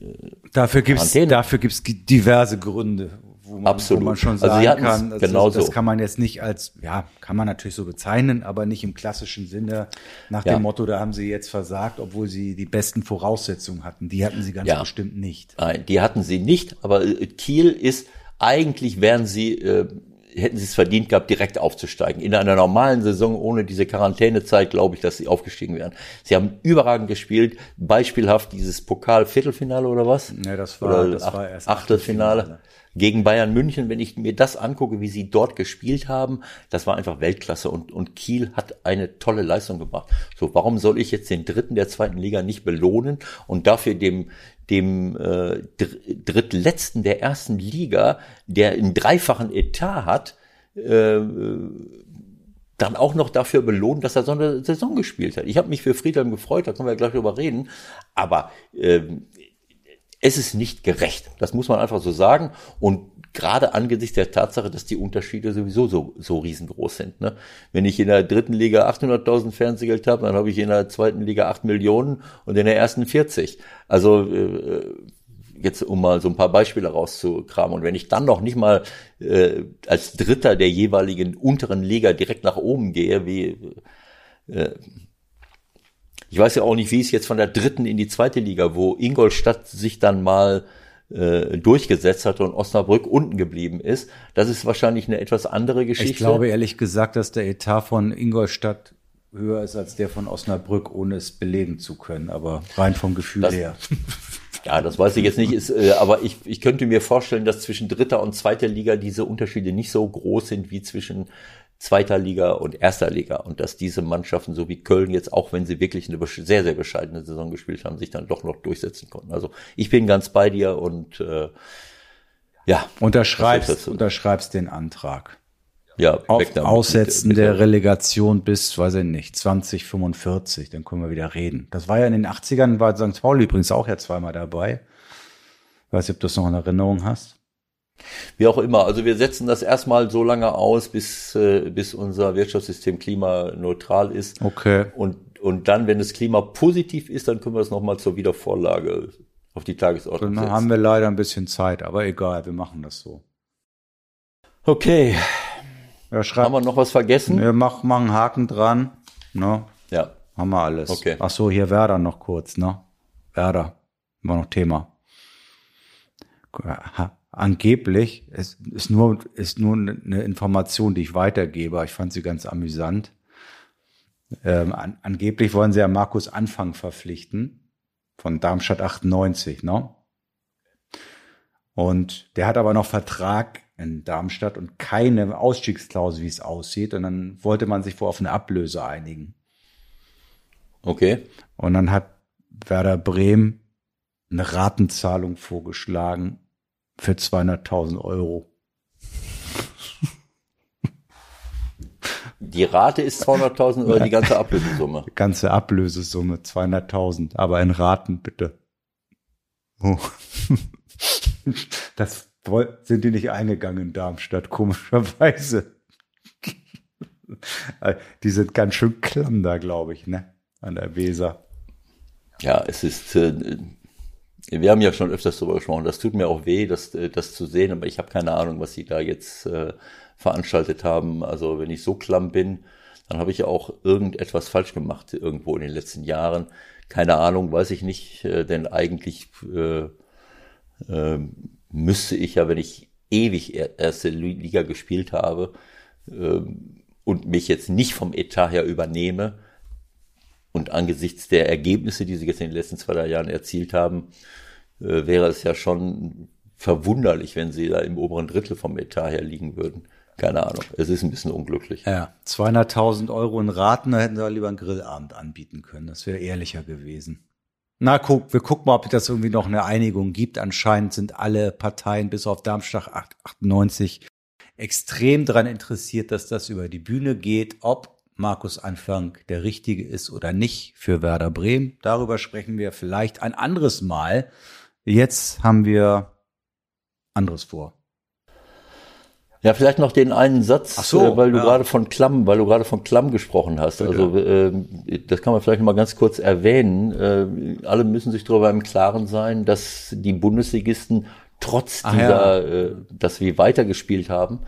äh, dafür gibt's dafür gibt's diverse Gründe, wo man, Absolut. wo man schon also sagen kann, also genau das, das kann man jetzt nicht als ja kann man natürlich so bezeichnen, aber nicht im klassischen Sinne nach ja. dem Motto, da haben sie jetzt versagt, obwohl sie die besten Voraussetzungen hatten. Die hatten sie ganz ja. bestimmt nicht. Nein, die hatten sie nicht. Aber äh, Kiel ist eigentlich wären sie äh, hätten sie es verdient gehabt, direkt aufzusteigen. In einer normalen Saison ohne diese Quarantänezeit glaube ich, dass sie aufgestiegen wären. Sie haben überragend gespielt, beispielhaft dieses Pokal-Viertelfinale oder was? Ne, das war, oder das Ach, war erst Achtelfinale. Achtelfinale gegen Bayern München, wenn ich mir das angucke, wie sie dort gespielt haben, das war einfach Weltklasse und, und Kiel hat eine tolle Leistung gebracht. So, warum soll ich jetzt den Dritten der zweiten Liga nicht belohnen und dafür dem, dem äh, Drittletzten der ersten Liga, der einen dreifachen Etat hat, äh, dann auch noch dafür belohnen, dass er so eine Saison gespielt hat. Ich habe mich für Friedhelm gefreut, da können wir gleich drüber reden. Aber ähm, es ist nicht gerecht. Das muss man einfach so sagen. Und gerade angesichts der Tatsache, dass die Unterschiede sowieso so, so riesengroß sind. Ne? Wenn ich in der dritten Liga 800.000 Fernsehgeld habe, dann habe ich in der zweiten Liga 8 Millionen und in der ersten 40. Also äh, jetzt um mal so ein paar Beispiele rauszukramen. Und wenn ich dann noch nicht mal äh, als Dritter der jeweiligen unteren Liga direkt nach oben gehe, wie äh, ich weiß ja auch nicht, wie es jetzt von der dritten in die zweite Liga, wo Ingolstadt sich dann mal äh, durchgesetzt hat und Osnabrück unten geblieben ist. Das ist wahrscheinlich eine etwas andere Geschichte. Ich glaube ehrlich gesagt, dass der Etat von Ingolstadt höher ist als der von Osnabrück, ohne es belegen zu können, aber rein vom Gefühl das, her. *laughs* Ja, das weiß ich jetzt nicht, ist, äh, aber ich, ich könnte mir vorstellen, dass zwischen dritter und zweiter Liga diese Unterschiede nicht so groß sind wie zwischen zweiter Liga und erster Liga und dass diese Mannschaften, so wie Köln jetzt, auch wenn sie wirklich eine sehr, sehr bescheidene Saison gespielt haben, sich dann doch noch durchsetzen konnten. Also ich bin ganz bei dir und äh, ja. Unterschreibst, unterschreibst den Antrag. Ja, Auf Aussetzen mit, mit, der Relegation bis, weiß ich nicht, 2045, dann können wir wieder reden. Das war ja in den 80ern, war St. Pauli übrigens auch ja zweimal dabei. Ich weiß nicht, ob du das noch in Erinnerung hast. Wie auch immer, also wir setzen das erstmal so lange aus, bis, äh, bis unser Wirtschaftssystem klimaneutral ist. Okay. Und, und dann, wenn das Klima positiv ist, dann können wir es nochmal zur Wiedervorlage auf die Tagesordnung dann setzen. haben wir leider ein bisschen Zeit, aber egal, wir machen das so. Okay. Ja, haben wir noch was vergessen? Wir machen, machen Haken dran. Ne? Ja. Haben wir alles. Okay. Ach so, hier Werder noch kurz, ne? Werder. War noch Thema angeblich, es ist nur, ist nur eine Information, die ich weitergebe, ich fand sie ganz amüsant. Ähm, an, angeblich wollen sie ja Markus Anfang verpflichten von Darmstadt 98, ne? Und der hat aber noch Vertrag in Darmstadt und keine Ausstiegsklausel, wie es aussieht. Und dann wollte man sich wohl auf eine Ablöse einigen. Okay. Und dann hat Werder Bremen eine Ratenzahlung vorgeschlagen für 200.000 Euro. Die Rate ist 200.000 Euro, die ganze Ablösesumme. Die ganze Ablösesumme, 200.000, aber in Raten bitte. Oh. Das sind die nicht eingegangen in Darmstadt, komischerweise. Die sind ganz schön klamm da, glaube ich, ne? An der Weser. Ja, es ist, äh, wir haben ja schon öfters darüber gesprochen, das tut mir auch weh, das, äh, das zu sehen, aber ich habe keine Ahnung, was sie da jetzt äh, veranstaltet haben. Also wenn ich so klamm bin, dann habe ich auch irgendetwas falsch gemacht irgendwo in den letzten Jahren. Keine Ahnung, weiß ich nicht, äh, denn eigentlich äh, äh, müsste ich ja, wenn ich ewig erste Liga gespielt habe äh, und mich jetzt nicht vom Etat her übernehme, und angesichts der Ergebnisse, die sie jetzt in den letzten zwei, drei Jahren erzielt haben, äh, wäre es ja schon verwunderlich, wenn sie da im oberen Drittel vom Etat her liegen würden. Keine Ahnung. Es ist ein bisschen unglücklich. Ja, 200.000 Euro in Raten, da hätten sie lieber einen Grillabend anbieten können. Das wäre ehrlicher gewesen. Na, guck, wir gucken mal, ob es irgendwie noch eine Einigung gibt. Anscheinend sind alle Parteien bis auf Darmstadt 98 extrem daran interessiert, dass das über die Bühne geht. Ob Markus Anfang der richtige ist oder nicht für Werder Bremen. Darüber sprechen wir vielleicht ein anderes Mal. Jetzt haben wir anderes vor. Ja, vielleicht noch den einen Satz, so, äh, weil du ja. gerade von Klamm, weil du gerade von Klamm gesprochen hast. Bitte. Also äh, das kann man vielleicht noch mal ganz kurz erwähnen. Äh, alle müssen sich darüber im Klaren sein, dass die Bundesligisten trotz Ach dieser, ja. äh, dass wir weitergespielt haben,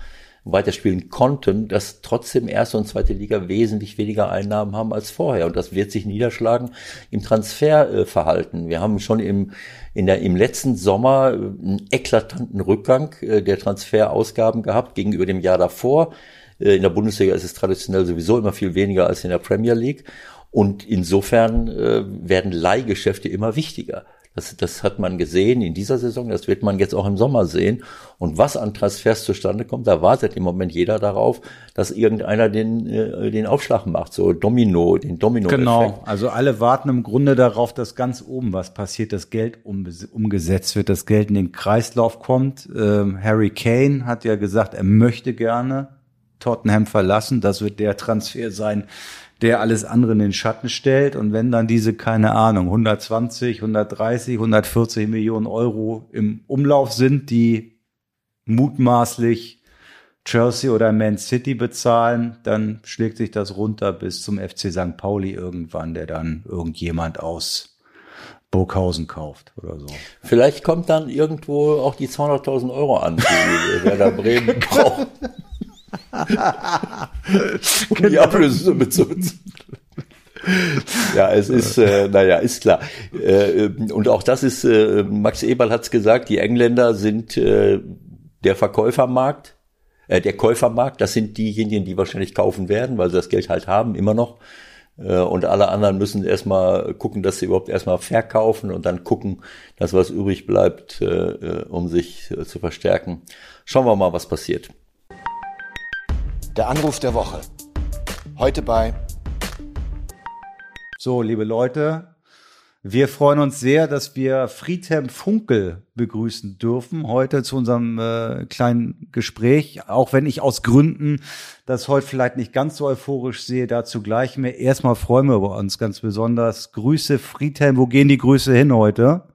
weiterspielen konnten, dass trotzdem erste und zweite Liga wesentlich weniger Einnahmen haben als vorher. Und das wird sich niederschlagen im Transferverhalten. Wir haben schon im, in der, im letzten Sommer einen eklatanten Rückgang äh, der Transferausgaben gehabt gegenüber dem Jahr davor. Äh, in der Bundesliga ist es traditionell sowieso immer viel weniger als in der Premier League. Und insofern äh, werden Leihgeschäfte immer wichtiger. Das, das hat man gesehen in dieser Saison, das wird man jetzt auch im Sommer sehen. Und was an Transfers zustande kommt, da wartet im Moment jeder darauf, dass irgendeiner den, äh, den Aufschlag macht, so Domino, den domino -Effekt. Genau, also alle warten im Grunde darauf, dass ganz oben was passiert, das Geld um, umgesetzt wird, das Geld in den Kreislauf kommt. Ähm, Harry Kane hat ja gesagt, er möchte gerne Tottenham verlassen. Das wird der Transfer sein, der alles andere in den Schatten stellt. Und wenn dann diese, keine Ahnung, 120, 130, 140 Millionen Euro im Umlauf sind, die mutmaßlich Chelsea oder Man City bezahlen, dann schlägt sich das runter bis zum FC St. Pauli irgendwann, der dann irgendjemand aus Burghausen kauft oder so. Vielleicht kommt dann irgendwo auch die 200.000 Euro an, die Werder Bremen *laughs* braucht. Um die Ablösesumme zu ja, es ist, äh, naja, ist klar. Äh, und auch das ist, äh, Max Eberl hat es gesagt, die Engländer sind äh, der Verkäufermarkt, äh, der Käufermarkt, das sind diejenigen, die wahrscheinlich kaufen werden, weil sie das Geld halt haben, immer noch. Äh, und alle anderen müssen erstmal gucken, dass sie überhaupt erstmal verkaufen und dann gucken, dass was übrig bleibt, äh, äh, um sich zu verstärken. Schauen wir mal, was passiert. Der Anruf der Woche. Heute bei. So, liebe Leute, wir freuen uns sehr, dass wir Friedhelm Funkel begrüßen dürfen heute zu unserem äh, kleinen Gespräch. Auch wenn ich aus Gründen das heute vielleicht nicht ganz so euphorisch sehe, dazu gleich mehr. Erstmal freuen wir uns ganz besonders. Grüße Friedhelm, wo gehen die Grüße hin heute?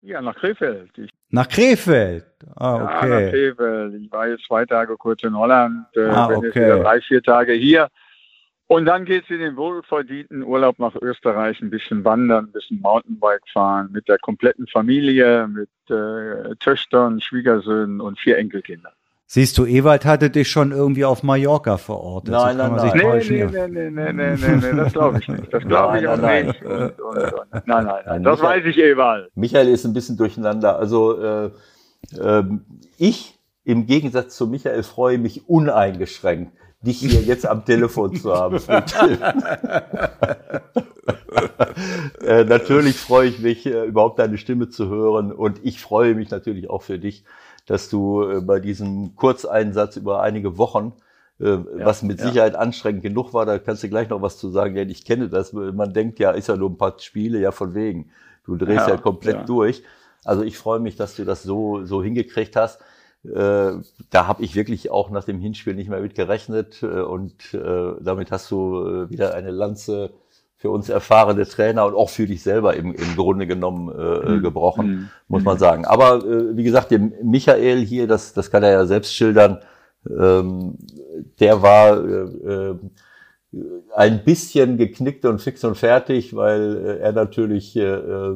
Ja, nach Krefeld. Ich nach Krefeld? Ah, okay. Ja. Ich war jetzt zwei Tage kurz in Holland, äh, ah, bin okay. jetzt wieder drei, vier Tage hier. Und dann geht es in den wohlverdienten Urlaub nach Österreich, ein bisschen wandern, ein bisschen Mountainbike fahren, mit der kompletten Familie, mit äh, Töchtern, Schwiegersöhnen und vier Enkelkindern. Siehst du, Ewald hatte dich schon irgendwie auf Mallorca verortet. Nein, nein, nein. Nee, nee, nee, nee, nee, nee, nee, nee, das glaube ich nicht. Das glaube ich auch nein, nicht. Und, und, und. Nein, nein, nein, das Michael, weiß ich, Ewald. Michael ist ein bisschen durcheinander. Also äh, äh, ich im Gegensatz zu Michael freue mich uneingeschränkt, dich hier *laughs* jetzt am Telefon zu haben. *laughs* äh, natürlich freue ich mich, äh, überhaupt deine Stimme zu hören und ich freue mich natürlich auch für dich, dass du äh, bei diesem Kurzeinsatz über einige Wochen, ja, was mit Sicherheit ja. anstrengend genug war, da kannst du gleich noch was zu sagen, denn ich kenne das. Man denkt ja, ist ja nur ein paar Spiele, ja von wegen. Du drehst ja, ja komplett durch. Also ich freue mich, dass du das so, so hingekriegt hast. Äh, da habe ich wirklich auch nach dem Hinspiel nicht mehr mit gerechnet äh, und äh, damit hast du äh, wieder eine Lanze für uns erfahrene Trainer und auch für dich selber im, im Grunde genommen äh, mhm. gebrochen, mhm. muss man sagen. Aber äh, wie gesagt, dem Michael hier, das, das kann er ja selbst schildern, ähm, der war äh, ein bisschen geknickt und fix und fertig, weil er natürlich äh,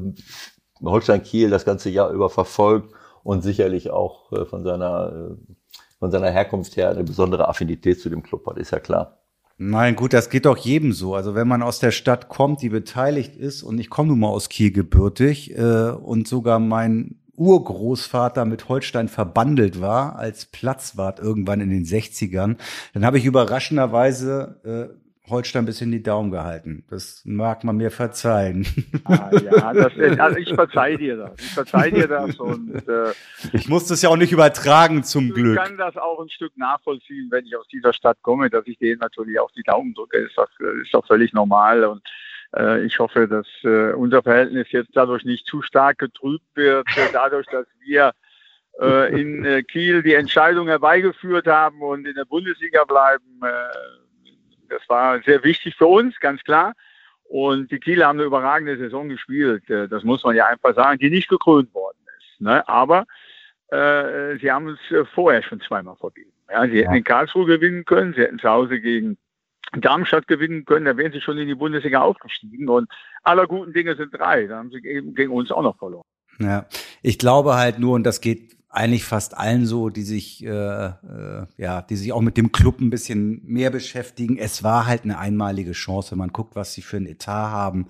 Holstein Kiel das ganze Jahr über verfolgt und sicherlich auch äh, von seiner äh, von seiner Herkunft her eine besondere Affinität zu dem Club hat, ist ja klar. Nein, gut, das geht doch jedem so. Also wenn man aus der Stadt kommt, die beteiligt ist, und ich komme nun mal aus Kiel gebürtig, äh, und sogar mein Urgroßvater mit Holstein verbandelt war als Platzwart irgendwann in den 60ern, dann habe ich überraschenderweise äh, Holstein bis in die Daumen gehalten. Das mag man mir verzeihen. Ah, ja, das, also ich verzeih dir das. Ich verzeih dir das und äh, ich muss das ja auch nicht übertragen zum Glück. Ich kann das auch ein Stück nachvollziehen, wenn ich aus dieser Stadt komme, dass ich denen natürlich auch die Daumen drücke. Ist doch, ist doch völlig normal und äh, ich hoffe, dass äh, unser Verhältnis jetzt dadurch nicht zu stark getrübt wird, äh, dadurch, dass wir äh, in äh, Kiel die Entscheidung herbeigeführt haben und in der Bundesliga bleiben. Das war sehr wichtig für uns, ganz klar. Und die Kieler haben eine überragende Saison gespielt. Äh, das muss man ja einfach sagen, die nicht gekrönt worden ist. Ne? Aber äh, sie haben uns äh, vorher schon zweimal vergeben. Ja, sie hätten in Karlsruhe gewinnen können, sie hätten zu Hause gegen Darmstadt gewinnen können, da wären sie schon in die Bundesliga aufgestiegen. Und aller guten Dinge sind drei. Da haben sie eben gegen uns auch noch verloren. Ja, ich glaube halt nur, und das geht eigentlich fast allen so, die sich äh, äh, ja, die sich auch mit dem Club ein bisschen mehr beschäftigen. Es war halt eine einmalige Chance, wenn man guckt, was sie für ein Etat haben.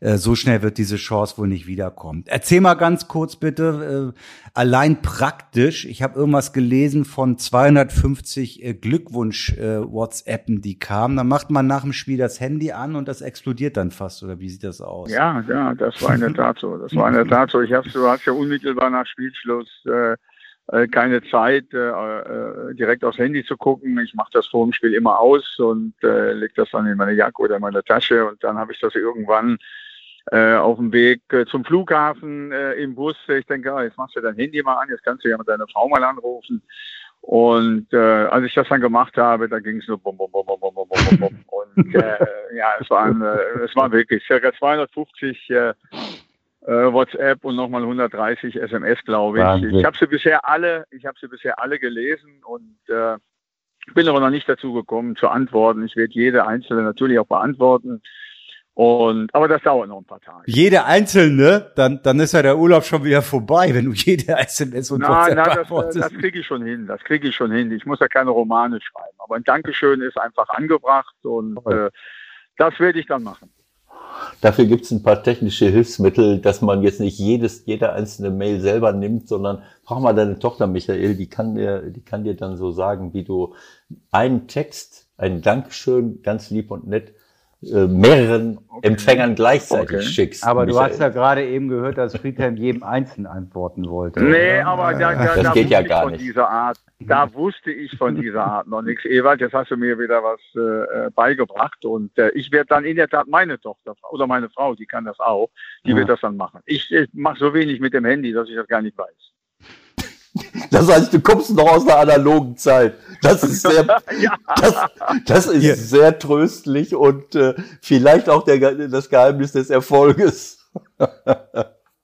Äh, so schnell wird diese Chance wohl nicht wiederkommen. Erzähl mal ganz kurz bitte, äh, allein praktisch. Ich habe irgendwas gelesen von 250 äh, Glückwunsch äh, WhatsAppen, die kamen. Dann macht man nach dem Spiel das Handy an und das explodiert dann fast. Oder wie sieht das aus? Ja, ja, das war in der Tat so. Das war in der Tat so. Ich habe so, hast ja unmittelbar nach Spielschluss äh, keine Zeit, äh, äh, direkt aufs Handy zu gucken. Ich mache das vor dem Spiel immer aus und äh, lege das dann in meine Jacke oder in meine Tasche und dann habe ich das irgendwann äh, auf dem Weg äh, zum Flughafen äh, im Bus. Ich denke, ah, jetzt machst du dein Handy mal an, jetzt kannst du ja mit deiner Frau mal anrufen. Und äh, als ich das dann gemacht habe, da ging es nur bum, bum, bum, bum, bum, bum, bum, bum. Und äh, ja, es waren, äh, es waren wirklich circa 250 äh, äh, WhatsApp und nochmal 130 SMS, glaube ich. Wahnsinn. Ich habe sie bisher alle, ich habe sie bisher alle gelesen und äh, bin aber noch nicht dazu gekommen zu antworten. Ich werde jede einzelne natürlich auch beantworten. Und, aber das dauert noch ein paar Tage. Jede einzelne, dann, dann ist ja der Urlaub schon wieder vorbei, wenn du jede SMS und WhatsApp na, das, das kriege ich schon hin, das kriege ich schon hin. Ich muss ja keine Romane schreiben, aber ein Dankeschön ist einfach angebracht und äh, das werde ich dann machen. Dafür gibt es ein paar technische Hilfsmittel, dass man jetzt nicht jedes, jede einzelne Mail selber nimmt, sondern frag mal deine Tochter Michael, die kann dir, die kann dir dann so sagen, wie du einen Text, ein Dankeschön, ganz lieb und nett, äh, mehreren okay. Empfängern gleichzeitig okay. schickst. Aber Michael. du hast ja gerade eben gehört, dass Friedhelm jedem einzeln antworten wollte. Nee, oder? aber da, da, das da geht ja gar von nicht. dieser Art, da wusste ich von dieser Art noch nichts. Ewald, jetzt hast du mir wieder was äh, äh beigebracht und äh, ich werde dann in der Tat meine Tochter oder meine Frau, die kann das auch, die ja. wird das dann machen. Ich, ich mache so wenig mit dem Handy, dass ich das gar nicht weiß. Das heißt, du kommst noch aus einer analogen Zeit. Das ist sehr, *laughs* ja. das, das, ist ja. sehr tröstlich und äh, vielleicht auch der, das Geheimnis des Erfolges.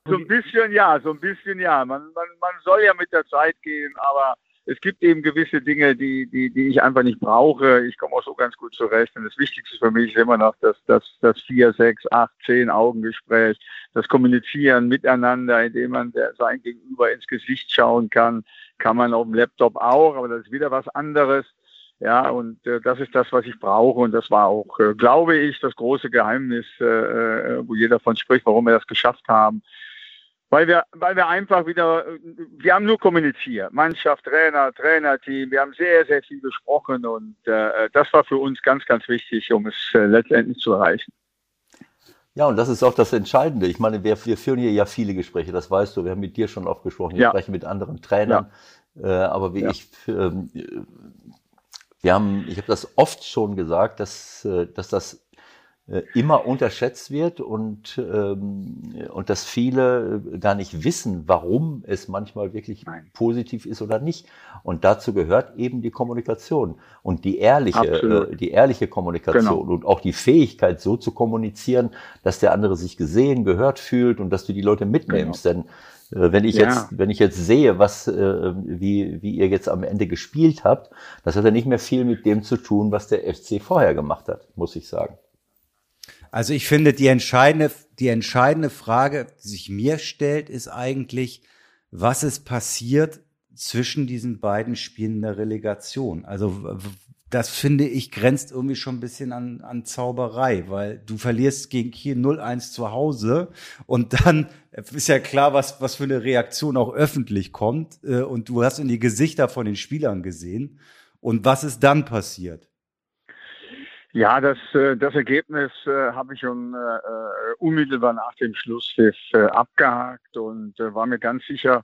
So ein bisschen ja, so ein bisschen ja. Man, man, man soll ja mit der Zeit gehen, aber es gibt eben gewisse Dinge, die, die, die ich einfach nicht brauche. Ich komme auch so ganz gut zurecht. Und das Wichtigste für mich ist immer noch das, das, das vier, sechs, acht, zehn Augengespräch, das Kommunizieren miteinander, indem man sein Gegenüber ins Gesicht schauen kann. Kann man auf dem Laptop auch, aber das ist wieder was anderes. Ja, und äh, das ist das, was ich brauche. Und das war auch, äh, glaube ich, das große Geheimnis, äh, äh wo jeder von spricht, warum wir das geschafft haben weil wir, weil wir einfach wieder, wir haben nur kommuniziert, Mannschaft, Trainer, Trainerteam, wir haben sehr, sehr viel gesprochen und äh, das war für uns ganz, ganz wichtig, um es äh, letztendlich zu erreichen. Ja, und das ist auch das Entscheidende. Ich meine, wir, wir führen hier ja viele Gespräche, das weißt du. Wir haben mit dir schon oft gesprochen, wir ja. sprechen mit anderen Trainern. Ja. Äh, aber wie ja. ich, ähm, wir haben, ich habe das oft schon gesagt, dass, äh, dass das immer unterschätzt wird und, ähm, und dass viele äh, gar nicht wissen, warum es manchmal wirklich Nein. positiv ist oder nicht. Und dazu gehört eben die Kommunikation und die ehrliche, äh, die ehrliche Kommunikation genau. und auch die Fähigkeit, so zu kommunizieren, dass der andere sich gesehen, gehört fühlt und dass du die Leute mitnimmst. Genau. Denn äh, wenn ich ja. jetzt, wenn ich jetzt sehe, was, äh, wie, wie ihr jetzt am Ende gespielt habt, das hat ja nicht mehr viel mit dem zu tun, was der FC vorher gemacht hat, muss ich sagen. Also ich finde, die entscheidende, die entscheidende Frage, die sich mir stellt, ist eigentlich, was ist passiert zwischen diesen beiden Spielen der Relegation? Also das finde ich grenzt irgendwie schon ein bisschen an, an Zauberei, weil du verlierst gegen Kiel 0-1 zu Hause und dann ist ja klar, was, was für eine Reaktion auch öffentlich kommt äh, und du hast in die Gesichter von den Spielern gesehen. Und was ist dann passiert? Ja, das, äh, das Ergebnis äh, habe ich schon äh, unmittelbar nach dem Schlusspfiff abgehakt und war mir ganz sicher,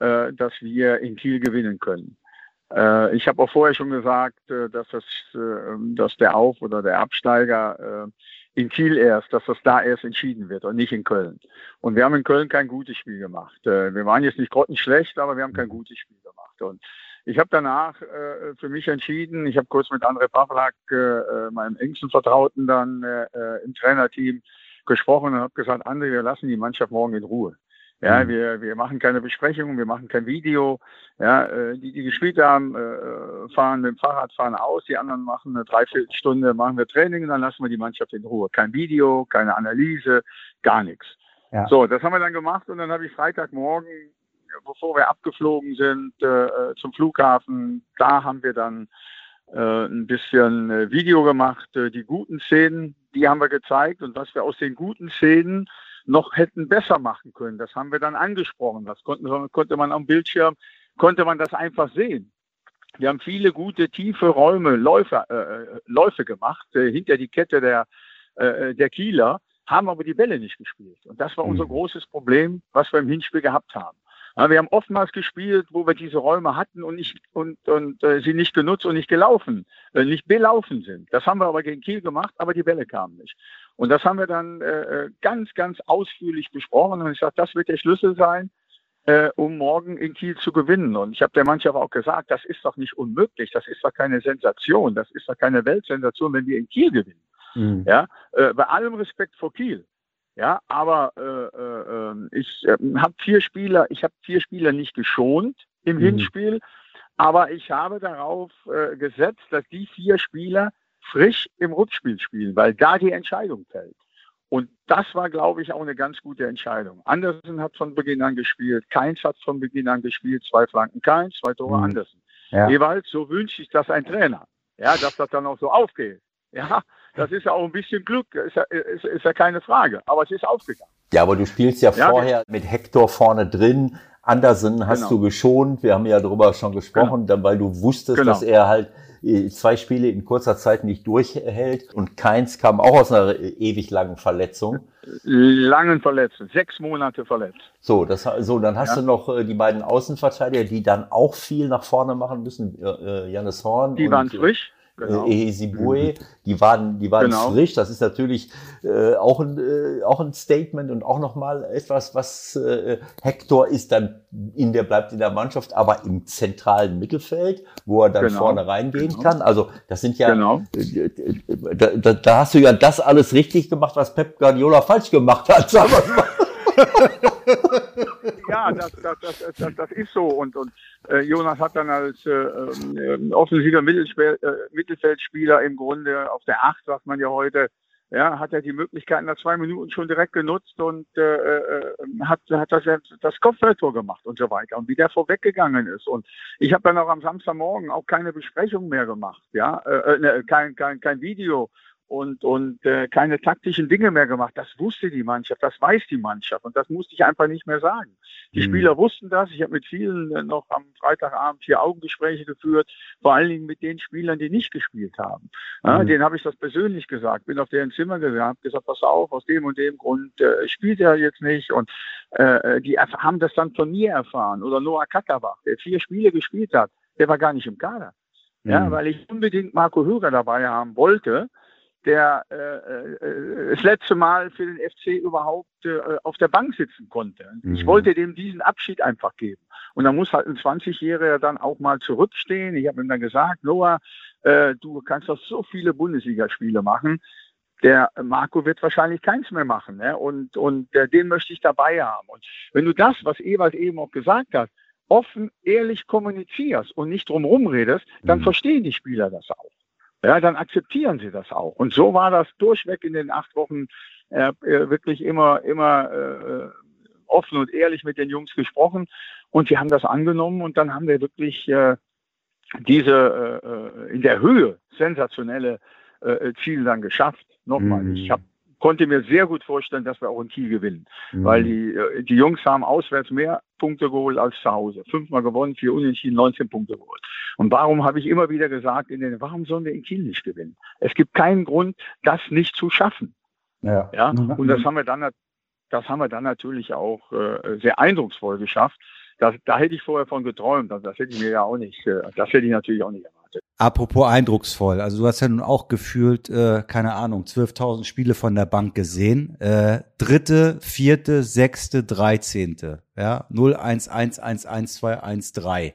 dass wir in Kiel gewinnen können. Ich habe auch vorher schon gesagt, dass, das, dass der Auf- oder der Absteiger in Kiel erst, dass das da erst entschieden wird und nicht in Köln. Und wir haben in Köln kein gutes Spiel gemacht. Wir waren jetzt nicht grottenschlecht, aber wir haben kein gutes Spiel gemacht. Und ich habe danach äh, für mich entschieden, ich habe kurz mit André Pavlak, äh, äh, meinem engsten Vertrauten dann äh, äh, im Trainerteam gesprochen und habe gesagt, André, wir lassen die Mannschaft morgen in Ruhe. Ja, mhm. wir, wir machen keine Besprechungen, wir machen kein Video. Ja, äh, die, die gespielt haben, äh, fahren mit dem Fahrrad, fahren aus, die anderen machen eine Dreiviertelstunde, machen wir Training und dann lassen wir die Mannschaft in Ruhe. Kein Video, keine Analyse, gar nichts. Ja. So, das haben wir dann gemacht und dann habe ich Freitagmorgen bevor wir abgeflogen sind äh, zum Flughafen, da haben wir dann äh, ein bisschen äh, Video gemacht. Äh, die guten Szenen, die haben wir gezeigt und was wir aus den guten Szenen noch hätten besser machen können, das haben wir dann angesprochen. Das konnten, konnte man am Bildschirm, konnte man das einfach sehen. Wir haben viele gute, tiefe Räume, Läufe, äh, Läufe gemacht, äh, hinter die Kette der, äh, der Kieler, haben aber die Bälle nicht gespielt. Und das war unser mhm. großes Problem, was wir im Hinspiel gehabt haben. Ja, wir haben oftmals gespielt, wo wir diese Räume hatten und nicht und, und äh, sie nicht genutzt und nicht gelaufen, äh, nicht belaufen sind. Das haben wir aber gegen Kiel gemacht, aber die Bälle kamen nicht. Und das haben wir dann äh, äh ganz, ganz ausführlich besprochen und ich sage, das wird der Schlüssel sein. äh, um morgen in Kiel zu gewinnen. Und ich habe der Mannschaft auch gesagt, das ist doch nicht unmöglich, das ist doch keine Sensation, das ist doch keine Weltsensation, wenn wir in Kiel gewinnen. Mhm. Ja, äh, bei allem Respekt vor Kiel. Ja, aber äh, äh, ich äh, habe vier Spieler, ich habe vier Spieler nicht geschont im mhm. Hinspiel, aber ich habe darauf äh, gesetzt, dass die vier Spieler frisch im Rückspiel spielen, weil da die Entscheidung fällt. Und das war, glaube ich, auch eine ganz gute Entscheidung. Andersen hat von Beginn an gespielt, Keins hat von Beginn an gespielt, zwei Flanken Keins, zwei Tore mhm. Andersen. Ja. Jeweils, so wünscht sich das ein Trainer. Ja, dass das dann auch so aufgeht. Ja, das ist ja auch ein bisschen Glück, ist ja, ist, ist ja keine Frage. Aber es ist aufgegangen. Ja, aber du spielst ja, ja vorher mit Hector vorne drin. Andersen hast genau. du geschont. Wir haben ja darüber schon gesprochen, genau. weil du wusstest, genau. dass er halt äh, zwei Spiele in kurzer Zeit nicht durchhält und keins kam auch aus einer ewig langen Verletzung. Langen Verletzung, sechs Monate verletzt. So, das, so dann hast ja. du noch äh, die beiden Außenverteidiger, die dann auch viel nach vorne machen müssen. Äh, Janis Horn. Die und, waren frisch genau. Ehesibue, mhm. die waren, die waren genau. frisch. Das ist natürlich äh, auch, ein, äh, auch ein Statement und auch nochmal etwas, was äh, Hector ist dann in der, bleibt in der Mannschaft, aber im zentralen Mittelfeld, wo er dann genau. vorne reingehen genau. kann. Also das sind ja, genau. äh, da, da, da hast du ja das alles richtig gemacht, was Pep Guardiola falsch gemacht hat, *laughs* sagen wir mal. *laughs* ja, das, das, das, das, das ist so. Und, und äh, Jonas hat dann als äh, äh, offensiver äh, Mittelfeldspieler im Grunde auf der Acht, sagt man ja heute, ja, hat er die Möglichkeit nach zwei Minuten schon direkt genutzt und äh, äh, hat, hat das, das Kopfballtor gemacht und so weiter. Und wie der vorweggegangen ist. Und ich habe dann auch am Samstagmorgen auch keine Besprechung mehr gemacht, ja, äh ne, kein, kein, kein Video und, und äh, keine taktischen Dinge mehr gemacht. Das wusste die Mannschaft, das weiß die Mannschaft und das musste ich einfach nicht mehr sagen. Die mhm. Spieler wussten das. Ich habe mit vielen äh, noch am Freitagabend vier Augengespräche geführt, vor allen Dingen mit den Spielern, die nicht gespielt haben. Ja, mhm. Denen habe ich das persönlich gesagt, bin auf deren Zimmer gegangen, habe gesagt, pass auf, aus dem und dem Grund äh, spielt er jetzt nicht und äh, die haben das dann von mir erfahren. Oder Noah Katterbach, der vier Spiele gespielt hat, der war gar nicht im Kader. Ja, mhm. weil ich unbedingt Marco Höger dabei haben wollte, der äh, äh, das letzte Mal für den FC überhaupt äh, auf der Bank sitzen konnte. Mhm. Ich wollte dem diesen Abschied einfach geben. Und da muss halt ein 20-Jähriger dann auch mal zurückstehen. Ich habe ihm dann gesagt, Noah, äh, du kannst doch so viele Bundesligaspiele machen. Der Marco wird wahrscheinlich keins mehr machen. Ne? Und, und äh, den möchte ich dabei haben. Und wenn du das, was Ewald eben auch gesagt hat, offen, ehrlich kommunizierst und nicht drumherum redest, dann mhm. verstehen die Spieler das auch ja, dann akzeptieren sie das auch. Und so war das durchweg in den acht Wochen äh, äh, wirklich immer, immer äh, offen und ehrlich mit den Jungs gesprochen. Und sie haben das angenommen und dann haben wir wirklich äh, diese äh, in der Höhe sensationelle äh, Ziel dann geschafft. Nochmal, mhm. ich habe konnte mir sehr gut vorstellen, dass wir auch in Kiel gewinnen. Mhm. Weil die, äh, die Jungs haben auswärts mehr Punkte geholt als zu Hause. Fünfmal gewonnen, vier Unentschieden, 19 Punkte geholt. Und warum habe ich immer wieder gesagt, in den, warum sollen wir in Kiel nicht gewinnen? Es gibt keinen Grund, das nicht zu schaffen. Ja. ja? Mhm. Und das haben wir dann, das haben wir dann natürlich auch äh, sehr eindrucksvoll geschafft. Das, da hätte ich vorher von geträumt. Das hätte ich mir ja auch nicht, äh, das hätte ich natürlich auch nicht erwartet. Apropos eindrucksvoll, also du hast ja nun auch gefühlt, äh, keine Ahnung, 12.000 Spiele von der Bank gesehen. Äh, dritte, vierte, sechste, dreizehnte, ja, 0, 1, 1, 1, 1, 2, 1, 3.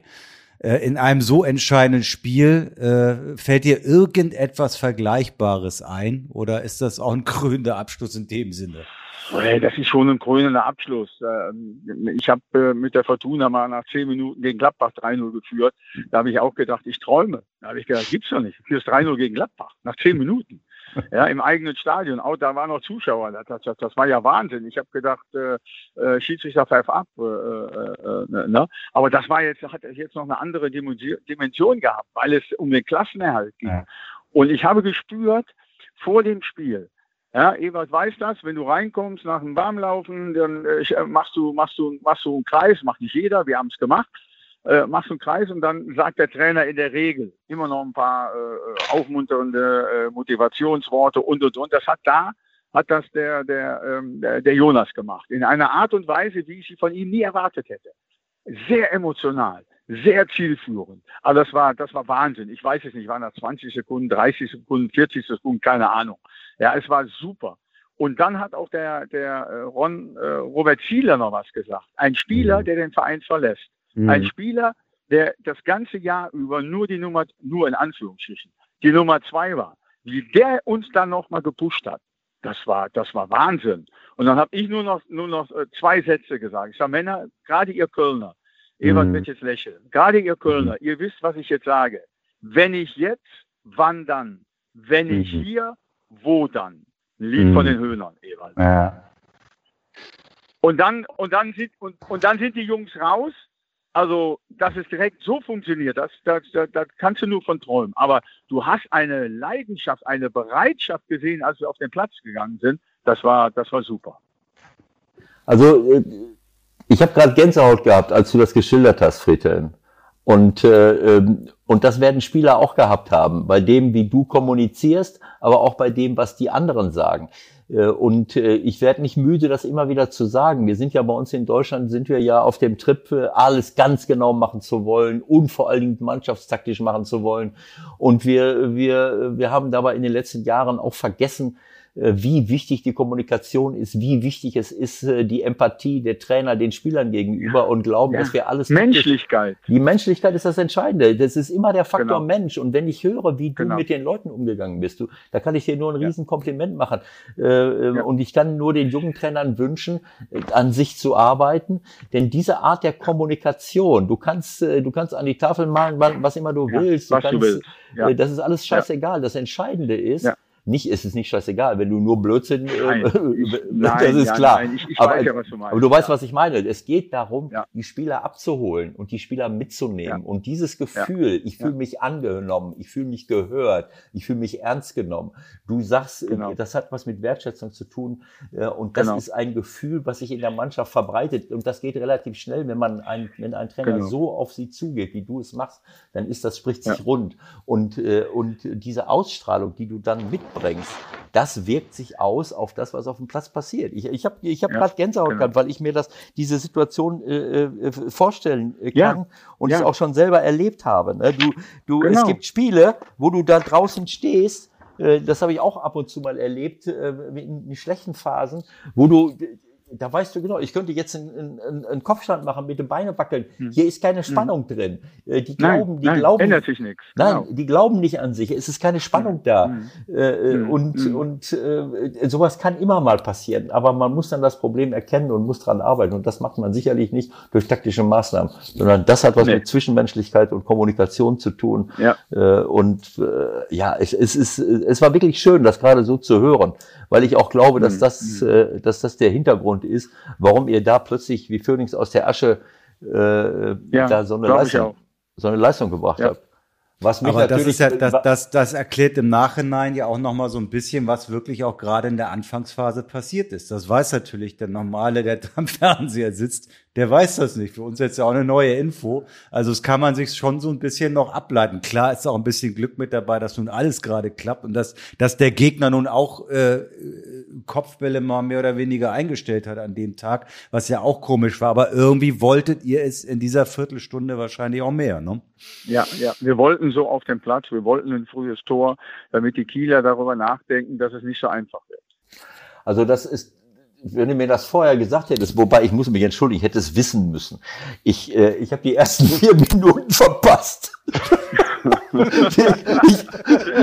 Äh, in einem so entscheidenden Spiel äh, fällt dir irgendetwas Vergleichbares ein oder ist das auch ein *laughs* krönender Abschluss in dem Sinne? Das ist schon ein krönender Abschluss. Ähm, ich habe äh, mit der Fortuna mal nach zehn Minuten gegen Gladbach 3-0 geführt. Da habe ich auch gedacht, ich träume. Da habe ich gedacht, gibt's doch nicht. Du führst 3-0 gegen Gladbach nach zehn Minuten. Ja, im eigenen Stadion. Auch da waren noch Zuschauer. Das, das, das war ja Wahnsinn. Ich habe gedacht, äh, äh, Schiedsrichter pfeif ab. Äh, äh, äh, ne? Aber das war jetzt, hat jetzt noch eine andere Dimension gehabt, weil es um den Klassenerhalt ging. Ja. Und ich habe gespürt, vor dem Spiel, ja, Ewald weiß das, wenn du reinkommst nach dem Warmlaufen, dann äh, äh, machst du, machst du, machst du einen Kreis, macht nicht jeder, wir haben es gemacht, äh, machst du einen Kreis und dann sagt der Trainer in der Regel immer noch ein paar äh, aufmunternde äh, Motivationsworte und und und. Das hat da hat das der, der, ähm, der, der Jonas gemacht. In einer Art und Weise, wie ich sie von ihm nie erwartet hätte. Sehr emotional sehr zielführend. Aber das war, das war Wahnsinn. Ich weiß es nicht, waren das 20 Sekunden, 30 Sekunden, 40 Sekunden, keine Ahnung. Ja, es war super. Und dann hat auch der, der äh, Ron äh, Robert Zieler noch was gesagt. Ein Spieler, mhm. der den Verein verlässt. Mhm. Ein Spieler, der das ganze Jahr über nur die Nummer, nur in Anführungsstrichen, die Nummer zwei war. Wie der uns dann nochmal gepusht hat, das war, das war Wahnsinn. Und dann habe ich nur noch, nur noch äh, zwei Sätze gesagt. Ich sage, Männer, gerade ihr Kölner, Ewald mhm. wird jetzt lächeln, gerade ihr Kölner, mhm. ihr wisst, was ich jetzt sage. Wenn ich jetzt, wann dann? Wenn ich mhm. hier, wo dann? Ein Lied mhm. von den Höhnern, Ewald. Ja. Und dann, und dann sind, und, und dann sind die Jungs raus. Also, dass es direkt so funktioniert, das, das, das, das kannst du nur von träumen. Aber du hast eine Leidenschaft, eine Bereitschaft gesehen, als wir auf den Platz gegangen sind. Das war, das war super. Also, äh, ich habe gerade Gänsehaut gehabt, als du das geschildert hast, Friedhelm. Und, äh, ähm, und das werden Spieler auch gehabt haben, bei dem, wie du kommunizierst, aber auch bei dem, was die anderen sagen. Äh, und äh, ich werde nicht müde, das immer wieder zu sagen. Wir sind ja bei uns in Deutschland, sind wir ja auf dem Trip, äh, alles ganz genau machen zu wollen und vor allen Dingen mannschaftstaktisch machen zu wollen. Und wir, wir, wir haben dabei in den letzten Jahren auch vergessen, wie wichtig die Kommunikation ist, wie wichtig es ist, äh, die Empathie der Trainer den Spielern gegenüber ja. und glauben, ja. dass wir alles. Menschlichkeit. Die Menschlichkeit ist das Entscheidende. Das ist immer der Faktor genau. Mensch. Und wenn ich höre, wie du genau. mit den Leuten umgegangen bist, du, da kann ich dir nur ein ja. Riesenkompliment machen. Äh, und ich kann nur den jungen Trainern wünschen, an sich zu arbeiten. Denn diese Art der Kommunikation, du kannst, du kannst an die Tafel malen, was immer du willst. Du was kannst, du willst. Das ist alles scheißegal. Das Entscheidende ist, nicht, ist es nicht scheißegal, wenn du nur Blödsinn, äh, nein, ich, *laughs* das ist ja, klar. Nein, ich, ich aber, weiß ja, was du meinst. Aber du weißt, was ich meine. Es geht darum, ja. die Spieler abzuholen und die Spieler mitzunehmen. Ja. Und dieses Gefühl, ich fühle mich angenommen, ich fühle mich gehört, ich fühle mich ernst genommen. Du sagst, äh, genau. das hat was mit Wertschätzung zu tun. Äh, und das genau. ist ein Gefühl, was sich in der Mannschaft verbreitet. Und das geht relativ schnell, wenn man ein, wenn ein Trainer genau. so auf sie zugeht, wie du es machst, dann ist das, spricht sich rund. Und, und diese Ausstrahlung, die du dann mit bringst, das wirkt sich aus auf das, was auf dem Platz passiert. Ich, ich habe ich hab ja, gerade Gänsehaut genau. gehabt, weil ich mir das, diese Situation äh, äh, vorstellen äh, kann ja, und ja. ich auch schon selber erlebt habe. Ne? Du, du, genau. Es gibt Spiele, wo du da draußen stehst, äh, das habe ich auch ab und zu mal erlebt, äh, in, in schlechten Phasen, wo du da weißt du genau, ich könnte jetzt einen, einen, einen Kopfstand machen, mit den Beinen wackeln. Hm. Hier ist keine hm. Spannung hm. drin. Äh, die glauben, nein, die nein, glauben. Ändert sich nichts. Nein, genau. die glauben nicht an sich. Es ist keine Spannung hm. da. Hm. Äh, äh hm. und und äh, sowas kann immer mal passieren. Aber man muss dann das Problem erkennen und muss dran arbeiten. Und das macht man sicherlich nicht durch taktische Maßnahmen, sondern das hat was nee. mit Zwischenmenschlichkeit und Kommunikation zu tun. Ja. Äh, und äh, ja, es, es ist, es war wirklich schön, das gerade so zu hören, weil ich auch glaube, dass das, äh, dass das der Hintergrund ist, warum ihr da plötzlich wie Phoenix aus der Asche äh, ja, da so eine, Leistung, so eine Leistung gebracht ja. habt. Was mich Aber das ist ja, das, das, das erklärt im Nachhinein ja auch nochmal so ein bisschen, was wirklich auch gerade in der Anfangsphase passiert ist. Das weiß natürlich der Normale, der am Fernseher sitzt, der weiß das nicht. Für uns jetzt ja auch eine neue Info. Also es kann man sich schon so ein bisschen noch ableiten. Klar ist auch ein bisschen Glück mit dabei, dass nun alles gerade klappt und dass, dass der Gegner nun auch äh, Kopfbälle mal mehr oder weniger eingestellt hat an dem Tag, was ja auch komisch war. Aber irgendwie wolltet ihr es in dieser Viertelstunde wahrscheinlich auch mehr, ne? Ja, ja. Wir wollten so auf dem Platz, wir wollten ein frühes Tor, damit die Kieler darüber nachdenken, dass es nicht so einfach wird. Also das ist wenn du mir das vorher gesagt hättest, wobei ich muss mich entschuldigen, ich hätte es wissen müssen. Ich, äh, ich habe die ersten *laughs* vier Minuten verpasst. *laughs* ich,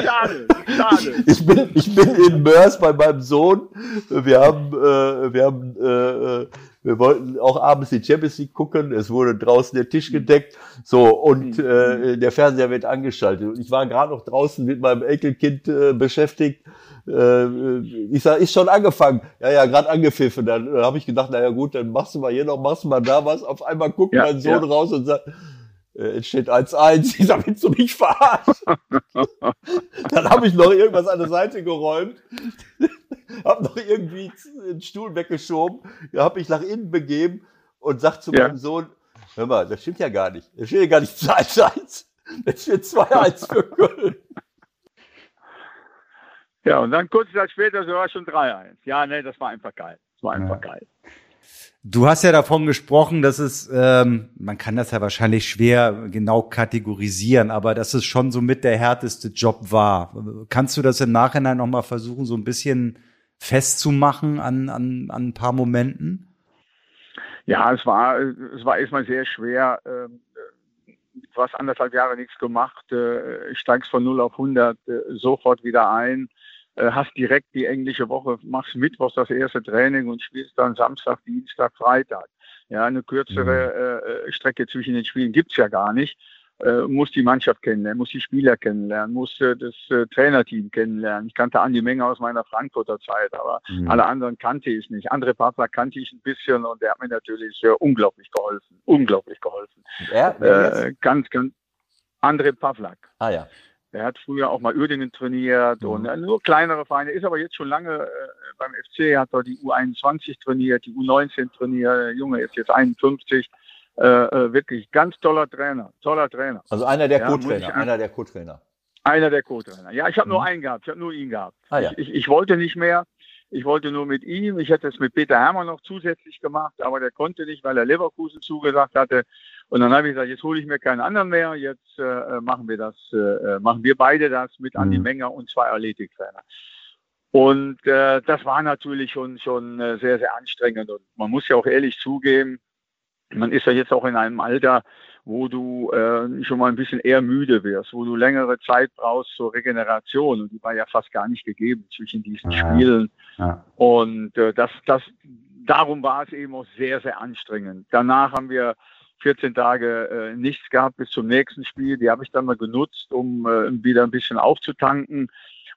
schade, schade. Ich bin, ich bin in Mörs bei meinem Sohn. Wir haben, äh, wir haben, äh, wir wollten auch abends die Champions League gucken. Es wurde draußen der Tisch gedeckt. So, und äh, der Fernseher wird angeschaltet. ich war gerade noch draußen mit meinem Enkelkind äh, beschäftigt äh, ich sag, ist schon angefangen. Ja, ja, gerade angepfiffen. Dann äh, habe ich gedacht, naja gut, dann machst du mal hier noch, machst du mal da was. Auf einmal guckt ja, mein Sohn ja. raus und sagt, äh, es steht 1-1. Ich sag, willst du mich verarschen? *laughs* dann habe ich noch irgendwas an der Seite geräumt. hab noch irgendwie den Stuhl weggeschoben. Habe mich nach innen begeben und sag zu ja. meinem Sohn, hör mal, das stimmt ja gar nicht. Das steht ja gar nicht 2-1. Das steht 2-1 für Köln. Ja, und dann kurze Zeit später so war schon 3-1. Ja, nee, das war einfach geil. Das war einfach ja. geil. Du hast ja davon gesprochen, dass es, ähm, man kann das ja wahrscheinlich schwer genau kategorisieren, aber dass es schon so mit der härteste Job war. Kannst du das im Nachhinein nochmal versuchen, so ein bisschen festzumachen an, an, an ein paar Momenten? Ja, es war, es war erstmal sehr schwer. Ähm, du hast anderthalb Jahre nichts gemacht, äh, steigst von 0 auf 100 äh, sofort wieder ein, hast direkt die englische Woche, machst Mittwochs das erste Training und spielst dann Samstag, Dienstag, Freitag. Ja, eine kürzere mhm. äh, Strecke zwischen den Spielen gibt's ja gar nicht äh, muss die Mannschaft kennenlernen, muss die Spieler kennenlernen, muss äh, das äh, Trainerteam kennenlernen. Ich kannte Andi Menge aus meiner Frankfurter Zeit, aber mhm. alle anderen kannte ich nicht. Andre Pavla kannte ich ein bisschen und der hat mir natürlich äh, unglaublich geholfen. Unglaublich geholfen. Äh, ganz, ganz Andre Pavlak. Ah ja. Der hat früher auch mal Uerdingen trainiert mhm. und äh, nur kleinere Vereine, ist aber jetzt schon lange äh, beim FC, hat er die U21 trainiert, die U19 trainiert, der Junge ist jetzt 51 äh, äh, wirklich ganz toller Trainer, toller Trainer. Also einer der ja, Co-Trainer, einer der Co-Trainer. Einer der Co-Trainer. Ja, ich habe mhm. nur einen gehabt, ich habe nur ihn gehabt. Ah, ja. ich, ich, ich wollte nicht mehr. Ich wollte nur mit ihm. Ich hätte es mit Peter Hermann noch zusätzlich gemacht, aber der konnte nicht, weil er Leverkusen zugesagt hatte. Und dann habe ich gesagt, jetzt hole ich mir keinen anderen mehr. Jetzt äh, machen wir das, äh, machen wir beide das mit Andi mhm. Menger und zwei Athletiktrainer. Und äh, das war natürlich schon schon äh, sehr sehr anstrengend. Und man muss ja auch ehrlich zugeben, man ist ja jetzt auch in einem Alter, wo du äh, schon mal ein bisschen eher müde wirst, wo du längere Zeit brauchst zur Regeneration. Und die war ja fast gar nicht gegeben zwischen diesen ja, Spielen. Ja. Und äh, das, das, darum war es eben auch sehr, sehr anstrengend. Danach haben wir 14 Tage äh, nichts gehabt bis zum nächsten Spiel. Die habe ich dann mal genutzt, um äh, wieder ein bisschen aufzutanken.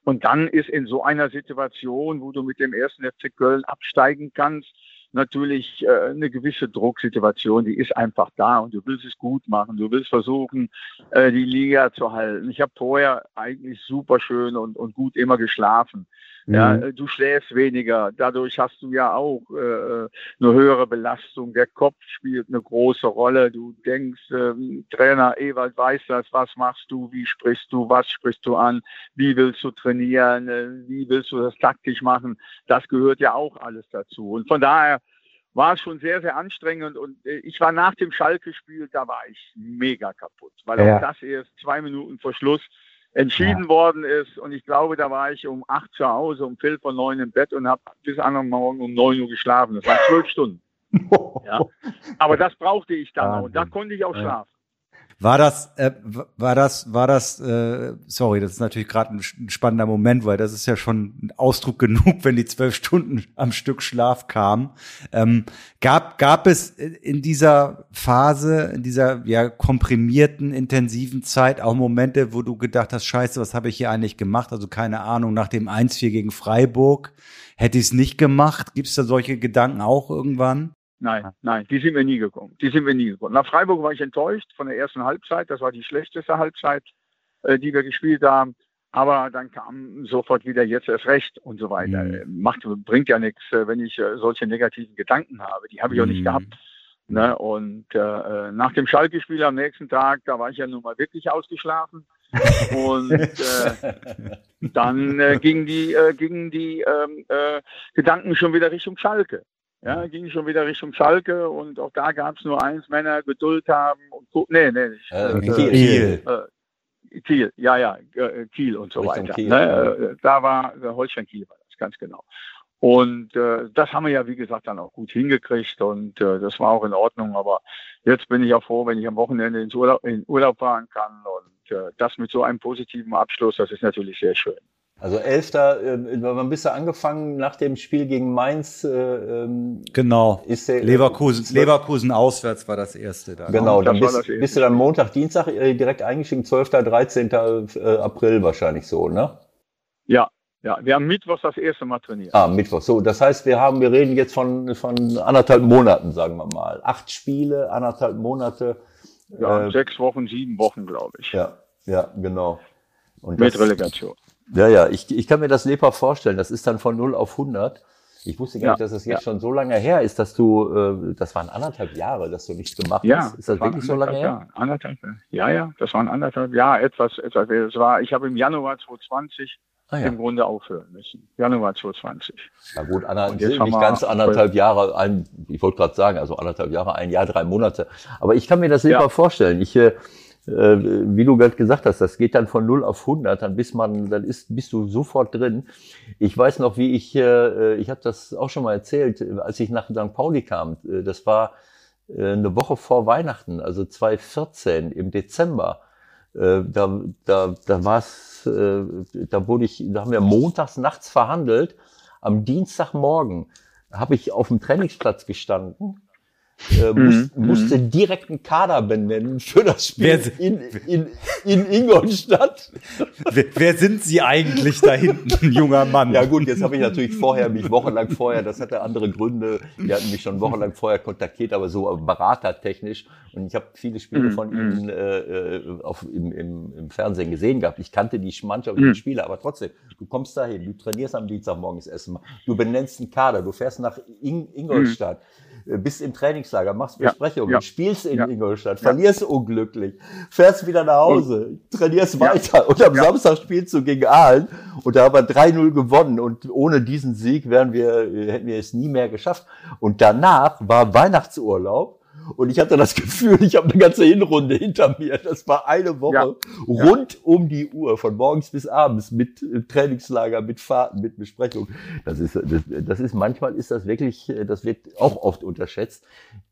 Und dann ist in so einer Situation, wo du mit dem ersten FC Köln absteigen kannst, natürlich äh, eine gewisse Drucksituation, die ist einfach da und du willst es gut machen, du willst versuchen, äh, die Liga zu halten. Ich habe vorher eigentlich super schön und, und gut immer geschlafen. Mhm. Ja, äh, du schläfst weniger, dadurch hast du ja auch äh, eine höhere Belastung. Der Kopf spielt eine große Rolle. Du denkst, äh, Trainer Ewald weiß das, was machst du, wie sprichst du, was sprichst du an, wie willst du trainieren, äh, wie willst du das taktisch machen. Das gehört ja auch alles dazu. Und von daher war es schon sehr, sehr anstrengend und äh, ich war nach dem Schalke-Spiel, da war ich mega kaputt, weil ja. auch das erst zwei Minuten vor Schluss entschieden ja. worden ist. Und ich glaube, da war ich um acht zu Hause, um viertel vor neun im Bett und habe bis anderen Morgen um neun Uhr geschlafen. Das waren zwölf Stunden. *laughs* ja. Aber das brauchte ich dann und da konnte ich auch schlafen. War das, äh, war das, war das, äh, sorry, das ist natürlich gerade ein, ein, spannender Moment, weil das ist ja schon ein Ausdruck genug, *laughs* wenn die zwölf Stunden am Stück Schlaf kamen. Ähm, gab, gab es in dieser Phase, in dieser ja komprimierten, intensiven Zeit auch Momente, wo du gedacht hast, scheiße, was habe ich hier eigentlich gemacht? Also keine Ahnung, nach dem 1-4 gegen Freiburg hätte ich es nicht gemacht. Gibt es da solche Gedanken auch irgendwann? Nein, nein, die sind mir nie gekommen. Die sind mir nie gekommen. Nach Freiburg war ich enttäuscht von der ersten Halbzeit. Das war die schlechteste Halbzeit, äh, die wir gespielt haben. Aber dann kam sofort wieder jetzt erst recht und so weiter. Mhm. Macht, bringt ja nichts, äh, wenn ich äh, solche negativen Gedanken habe. Die habe ich mhm. auch nicht mhm. gehabt. Ne? Und äh, nach dem Schalke-Spiel am nächsten Tag, da war ich ja nun mal wirklich ausgeschlafen. *laughs* und äh, dann äh, gingen die, äh, gingen die ähm, äh, Gedanken schon wieder Richtung Schalke. Ja, ging schon wieder Richtung Schalke und auch da gab es nur eins, Männer Geduld haben und nee, nee, nicht, äh, äh, Kiel. Kiel. Äh, Kiel, ja, ja, äh, Kiel und so Richtung weiter. Kiel, ne? ja. Äh, da war Holstein Kiel war das ganz genau. Und äh, das haben wir ja, wie gesagt, dann auch gut hingekriegt und äh, das war auch in Ordnung. Aber jetzt bin ich auch froh, wenn ich am Wochenende ins Urlaub, in Urlaub fahren kann und äh, das mit so einem positiven Abschluss, das ist natürlich sehr schön. Also Elfter, äh, wann bist du angefangen nach dem Spiel gegen Mainz? Äh, ähm, genau. Ist der, Leverkusen, Leverkusen auswärts war das erste da. Genau, dann bist, bist, du dann Montag, Dienstag äh, direkt eingestiegen, 12., 13. Äh, April wahrscheinlich so, ne? Ja, ja, wir haben Mittwoch das erste Mal trainiert. Ah, Mittwoch. So, das heißt, wir haben, wir reden jetzt von, von anderthalb Monaten, sagen wir mal. Acht Spiele, anderthalb Monate. Ja, äh, sechs Wochen, sieben Wochen, glaube ich. Ja, ja, genau. Und Mit das, Relegation. Ja, ja, ich, ich kann mir das lebhaft vorstellen. Das ist dann von 0 auf 100. Ich wusste gar ja, nicht, dass es jetzt ja. schon so lange her ist, dass du, äh, das waren anderthalb Jahre, dass du nichts gemacht ja, hast. Ist das wirklich so lange her? Ja, anderthalb, ja, ja, das waren anderthalb Jahre, etwas, etwas, es war, ich habe im Januar 2020 ah, ja. im Grunde aufhören müssen. Januar 2020. Na gut, Anna, nicht ganz anderthalb Jahre, ein, ich wollte gerade sagen, also anderthalb Jahre, ein Jahr, drei Monate. Aber ich kann mir das lieber vorstellen. Ich, äh, wie du gerade gesagt hast, das geht dann von 0 auf 100, dann bist man, dann ist, bist du sofort drin. Ich weiß noch, wie ich, äh, ich habe das auch schon mal erzählt, als ich nach St. Pauli kam, äh, das war äh, eine Woche vor Weihnachten, also 2014 im Dezember. Äh, da da, da war es, äh, da wurde ich, da haben wir montags nachts verhandelt. Am Dienstagmorgen habe ich auf dem Trainingsplatz gestanden äh, muss, mhm. musste mhm. direkt einen Kader benennen für das Spiel wer, in, in, in Ingolstadt. Wer, wer, sind Sie eigentlich da hinten, junger Mann? Ja gut, jetzt habe ich natürlich vorher, mich wochenlang vorher, das hatte andere Gründe, die hatten mich schon wochenlang vorher kontaktiert, aber so beratertechnisch. Und ich habe viele Spiele mhm. von Ihnen äh, äh, auf, im, im, im Fernsehen gesehen gehabt. Ich kannte die Mannschaft und die Spiele, aber trotzdem, du kommst dahin, du trainierst am Dienstagmorgens Essen, du benennst einen Kader, du fährst nach In Ingolstadt. Äh, bist im Trainingslager, machst Besprechungen, ja, ja. spielst in ja. Ingolstadt, verlierst unglücklich, fährst wieder nach Hause, und, trainierst weiter und am Samstag spielst du gegen Aalen und da haben wir 3-0 gewonnen und ohne diesen Sieg wären wir, äh, hätten wir es nie mehr geschafft. Und danach war Weihnachtsurlaub und ich hatte das *laughs* Gefühl, ich habe eine ganze Hinrunde hinter mir. Das war eine Woche ja. rund ja. um die Uhr, von morgens bis abends mit äh, Trainingslager, mit Fahrten, mit Besprechungen. Das ist, das, das ist manchmal ist das wirklich, das wird auch oft unterschätzt.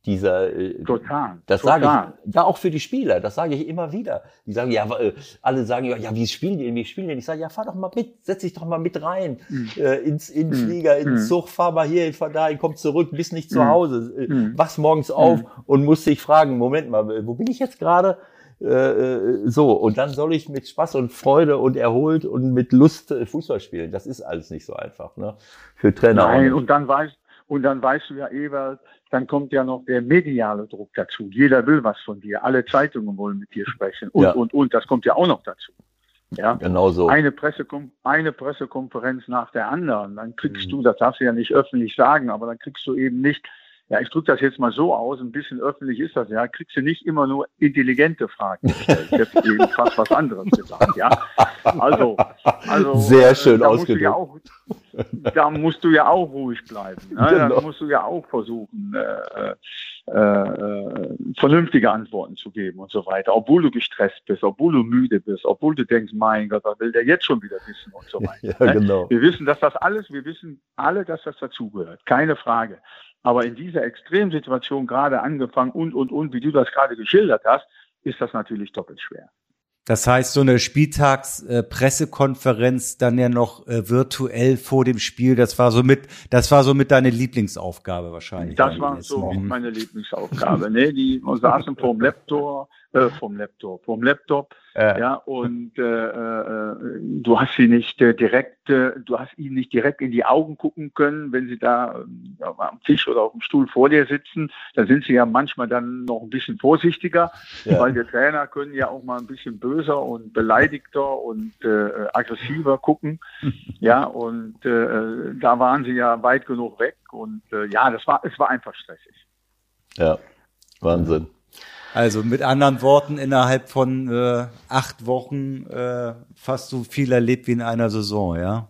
Dieser, äh, total. Das total. sage ich, ja auch für die Spieler. Das sage ich immer wieder. Die sagen ja, äh, alle sagen ja, wie spielen die? Wie spielen die? Ich sage ja, fahr doch mal mit, setz dich doch mal mit rein mhm. äh, ins in mhm. Flieger, ins mhm. Zug, fahr mal hier, fahr da, komm zurück, bist nicht zu mhm. Hause, äh, mhm. wachst morgens auf mhm und muss sich fragen, Moment mal, wo bin ich jetzt gerade? Äh, äh, so, und dann soll ich mit Spaß und Freude und erholt und mit Lust äh, Fußball spielen. Das ist alles nicht so einfach, ne? Für Trainer. Nein, und dann weißt, und dann weißt du ja, Ewald, dann kommt ja noch der mediale Druck dazu. Jeder will was von dir. Alle Zeitungen wollen mit dir sprechen. Und, ja. und, und, das kommt ja auch noch dazu. Ja, genau so. Eine, Pressekom eine Pressekonferenz nach der anderen. Dann kriegst mhm. du, das darfst du ja nicht öffentlich sagen, aber dann kriegst du eben nicht ja, ich drücke das jetzt mal so aus, ein bisschen öffentlich ist das, ja, kriegst du nicht immer nur intelligente Fragen gestellt. Ich hätte eben fast was anderes gesagt, ja. Also, also sehr schön da ausgedrückt. Ja auch, da musst du ja auch ruhig bleiben. Ne? Genau. Da musst du ja auch versuchen, äh, äh, äh, vernünftige Antworten zu geben und so weiter, obwohl du gestresst bist, obwohl du müde bist, obwohl du denkst, mein Gott, was will der jetzt schon wieder wissen und so weiter. Ja, ne? genau. Wir wissen, dass das alles, wir wissen alle, dass das dazugehört, keine Frage. Aber in dieser Extremsituation gerade angefangen und, und, und, wie du das gerade geschildert hast, ist das natürlich doppelt schwer. Das heißt, so eine Spieltagspressekonferenz äh, dann ja noch äh, virtuell vor dem Spiel, das war so mit, das war so mit deine Lieblingsaufgabe wahrscheinlich. Das war so meine Lieblingsaufgabe. nee, die saßen vor dem Laptop, äh, *laughs* vom Laptop, vom Laptop, äh. ja, und äh, äh, du hast sie nicht äh, direkt, äh, du hast ihnen nicht direkt in die Augen gucken können, wenn sie da am Tisch oder auf dem Stuhl vor dir sitzen. Da sind sie ja manchmal dann noch ein bisschen vorsichtiger, ja. weil wir Trainer können ja auch mal ein bisschen böser und beleidigter und aggressiver gucken, *laughs* ja, und da waren sie ja weit genug weg und ja, das war, es war einfach stressig. Ja, Wahnsinn. Also mit anderen Worten, innerhalb von äh, acht Wochen äh, fast so viel erlebt wie in einer Saison, ja?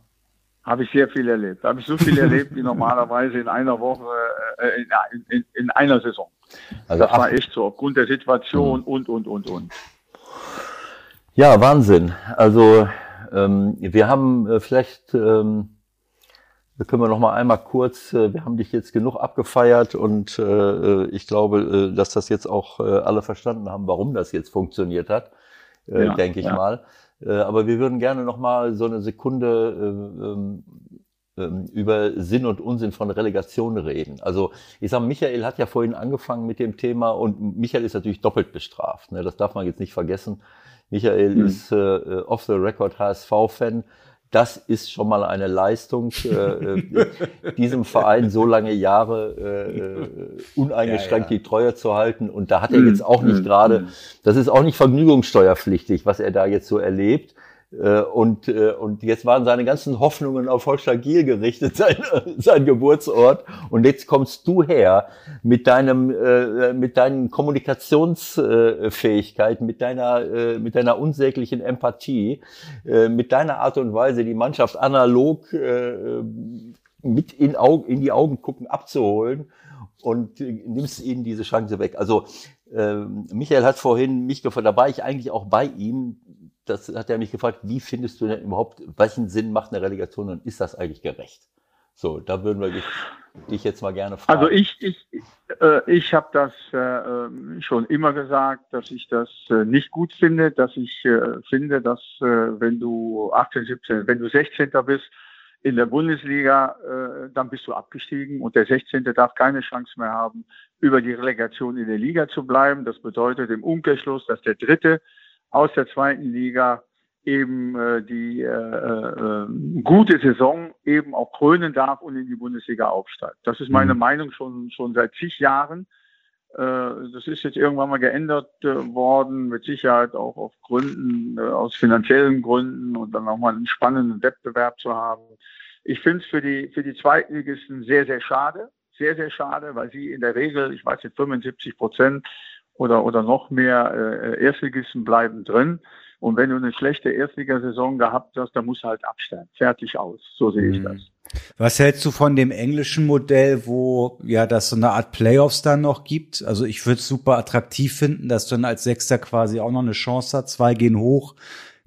Habe ich sehr viel erlebt. Habe ich so viel erlebt wie *laughs* normalerweise in einer Woche, äh, in, in, in, einer Saison. Also das war echt so, aufgrund der Situation mhm. und, und, und, und. Ja, Wahnsinn. Also ähm, wir haben äh, vielleicht ähm, da können wir noch mal einmal kurz, äh, wir haben dich jetzt genug abgefeiert und äh, ich glaube, äh, dass das jetzt auch äh, alle verstanden haben, warum das jetzt funktioniert hat, äh, ja, denke ich ja. mal. Äh, aber wir würden gerne noch mal so eine Sekunde äh, ähm, ähm, über Sinn und Unsinn von Relegation reden. Also ich sage, Michael hat ja vorhin angefangen mit dem Thema und Michael ist natürlich doppelt bestraft. Ne? Das darf man jetzt nicht vergessen. Michael mhm. ist äh, off the record HSV-Fan das ist schon mal eine Leistung, äh, äh, diesem Verein so lange Jahre äh, uneingeschränkt ja, ja. die Treue zu halten. Und da hat er jetzt auch nicht mm, gerade, mm. das ist auch nicht vergnügungssteuerpflichtig, was er da jetzt so erlebt. Äh, und, äh, und jetzt waren seine ganzen Hoffnungen auf Holstein-Giel gerichtet, *laughs* sein, sein Geburtsort. Und jetzt kommst du her mit deinem, äh, mit deinen Kommunikationsfähigkeiten, mit deiner, mit deiner unsäglichen Empathie, mit deiner Art und Weise, die Mannschaft analog mit in, Augen, in die Augen gucken abzuholen und nimmst ihnen diese Chance weg. Also Michael hat vorhin mich gefragt, da war ich eigentlich auch bei ihm. Das hat er mich gefragt, wie findest du denn überhaupt, welchen Sinn macht eine Relegation und ist das eigentlich gerecht? So, da würden wir dich, dich jetzt mal gerne fragen. Also ich, ich, äh, ich habe das äh, ähm, schon immer gesagt, dass ich das äh, nicht gut finde, dass ich äh, finde, dass äh, wenn du 18, 17, wenn du 16. bist in der Bundesliga, äh, dann bist du abgestiegen und der 16. darf keine Chance mehr haben, über die Relegation in der Liga zu bleiben. Das bedeutet im Umkehrschluss, dass der Dritte aus der zweiten Liga eben äh, die äh, äh, gute Saison eben auch krönen darf und in die Bundesliga aufsteigt. Das ist meine mhm. Meinung schon schon seit zig Jahren. Äh, das ist jetzt irgendwann mal geändert äh, worden, mit Sicherheit auch auf Gründen, äh, aus finanziellen Gründen und dann auch mal einen spannenden Wettbewerb zu haben. Ich finde es für die für die Zweitligisten sehr sehr schade, sehr sehr schade, weil sie in der Regel, ich weiß nicht, 75 Prozent oder oder noch mehr äh, Erstligisten bleiben drin. Und wenn du eine schlechte Erstligasaison gehabt hast, dann musst du halt abstellen. Fertig aus. So sehe ich mhm. das. Was hältst du von dem englischen Modell, wo ja das so eine Art Playoffs dann noch gibt? Also ich würde es super attraktiv finden, dass du dann als Sechster quasi auch noch eine Chance hast. Zwei gehen hoch,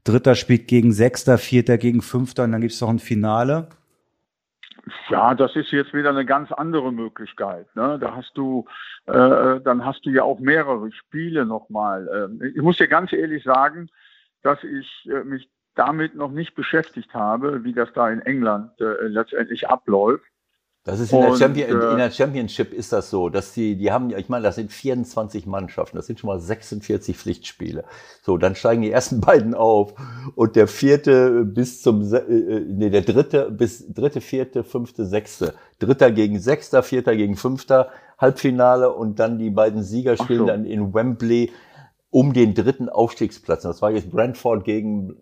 Dritter spielt gegen Sechster, Vierter gegen Fünfter und dann gibt es noch ein Finale. Ja, das ist jetzt wieder eine ganz andere Möglichkeit. Ne? Da hast du, äh, dann hast du ja auch mehrere Spiele nochmal. Ähm, ich muss dir ganz ehrlich sagen, dass ich äh, mich damit noch nicht beschäftigt habe, wie das da in England äh, letztendlich abläuft. Das ist in, und, der Champion, in, in, der Championship ist das so, dass die, die haben, ich meine, das sind 24 Mannschaften, das sind schon mal 46 Pflichtspiele. So, dann steigen die ersten *laughs* beiden auf und der vierte bis zum, äh, äh, nee, der dritte bis dritte, vierte, fünfte, sechste, dritter gegen sechster, vierter gegen fünfter, Halbfinale und dann die beiden Sieger spielen so. dann in Wembley um den dritten Aufstiegsplatz. Das war jetzt Brentford gegen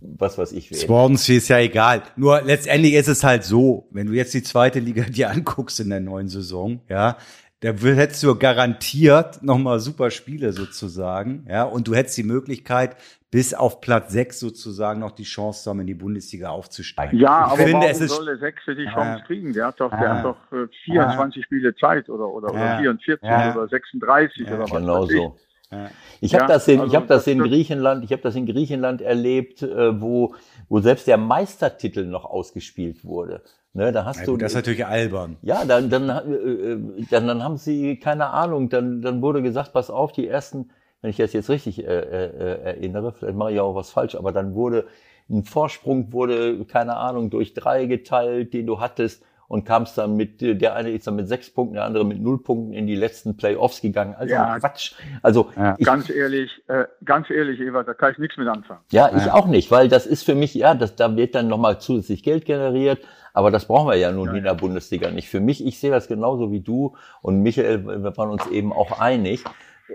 was weiß ich. Swansea ist ja egal. Nur letztendlich ist es halt so, wenn du jetzt die zweite Liga *laughs* dir anguckst in der neuen Saison, ja, da hättest du garantiert nochmal super Spiele sozusagen, ja, und du hättest die Möglichkeit, bis auf Platz sechs sozusagen noch die Chance zu haben, in die Bundesliga aufzusteigen. Ja, ich aber finde, warum es ist, soll der Sechste die Chance äh, kriegen? Der hat doch, der hat doch 24 äh, Spiele Zeit oder, oder, oder 44 oder 36 oder was Genau so. Ich ja, habe das in, also ich habe das, in Griechenland, ich habe das in Griechenland erlebt, äh, wo, wo selbst der Meistertitel noch ausgespielt wurde. Ne, da hast ja, du. Das ist natürlich albern. Ja, dann, dann, äh, äh, dann, dann haben sie keine Ahnung. Dann, dann wurde gesagt, pass auf, die ersten, wenn ich das jetzt richtig äh, äh, erinnere, vielleicht mache ich auch was falsch, aber dann wurde ein Vorsprung wurde keine Ahnung durch drei geteilt, den du hattest und kamst dann mit, der eine ist dann mit sechs Punkten, der andere mit null Punkten in die letzten Playoffs gegangen. Also ja, Quatsch. Also ja. ich, ganz ehrlich, äh, ganz ehrlich, Eva, da kann ich nichts mit anfangen. Ja, ich ja. auch nicht, weil das ist für mich, ja, das, da wird dann nochmal zusätzlich Geld generiert. Aber das brauchen wir ja nun ja, in der Bundesliga nicht. Für mich, ich sehe das genauso wie du und Michael, wir waren uns eben auch einig.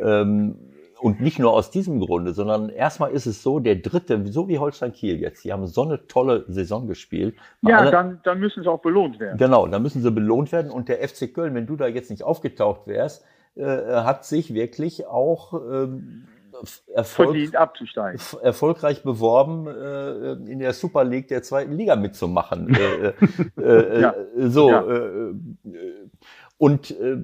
Ähm, und nicht nur aus diesem Grunde, sondern erstmal ist es so, der dritte, so wie Holstein Kiel jetzt, die haben so eine tolle Saison gespielt. Ja, alle, dann, dann müssen sie auch belohnt werden. Genau, dann müssen sie belohnt werden. Und der FC Köln, wenn du da jetzt nicht aufgetaucht wärst, äh, hat sich wirklich auch ähm, Erfolg. Erfolgreich beworben, äh, in der Super League der zweiten Liga mitzumachen. äh, äh, *laughs* äh ja. So. Ja. Äh, und äh,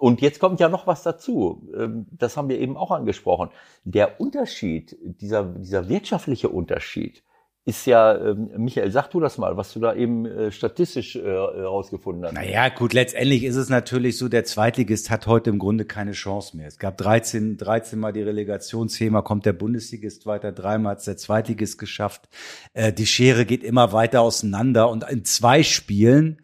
und jetzt kommt ja noch was dazu. Ähm, das haben wir eben auch angesprochen. Der Unterschied, dieser, dieser wirtschaftliche Unterschied, ist ja, ähm, Michael, sag du das mal, was du da eben äh, statistisch äh, herausgefunden hast. Naja, gut, letztendlich ist es natürlich so, der Zweitligist hat heute im Grunde keine Chance mehr. Es gab 13, 13 Mal die Relegationsthema, kommt der Bundesligist weiter, dreimal hat es der Zweitligist geschafft. Äh, die Schere geht immer weiter auseinander und in zwei Spielen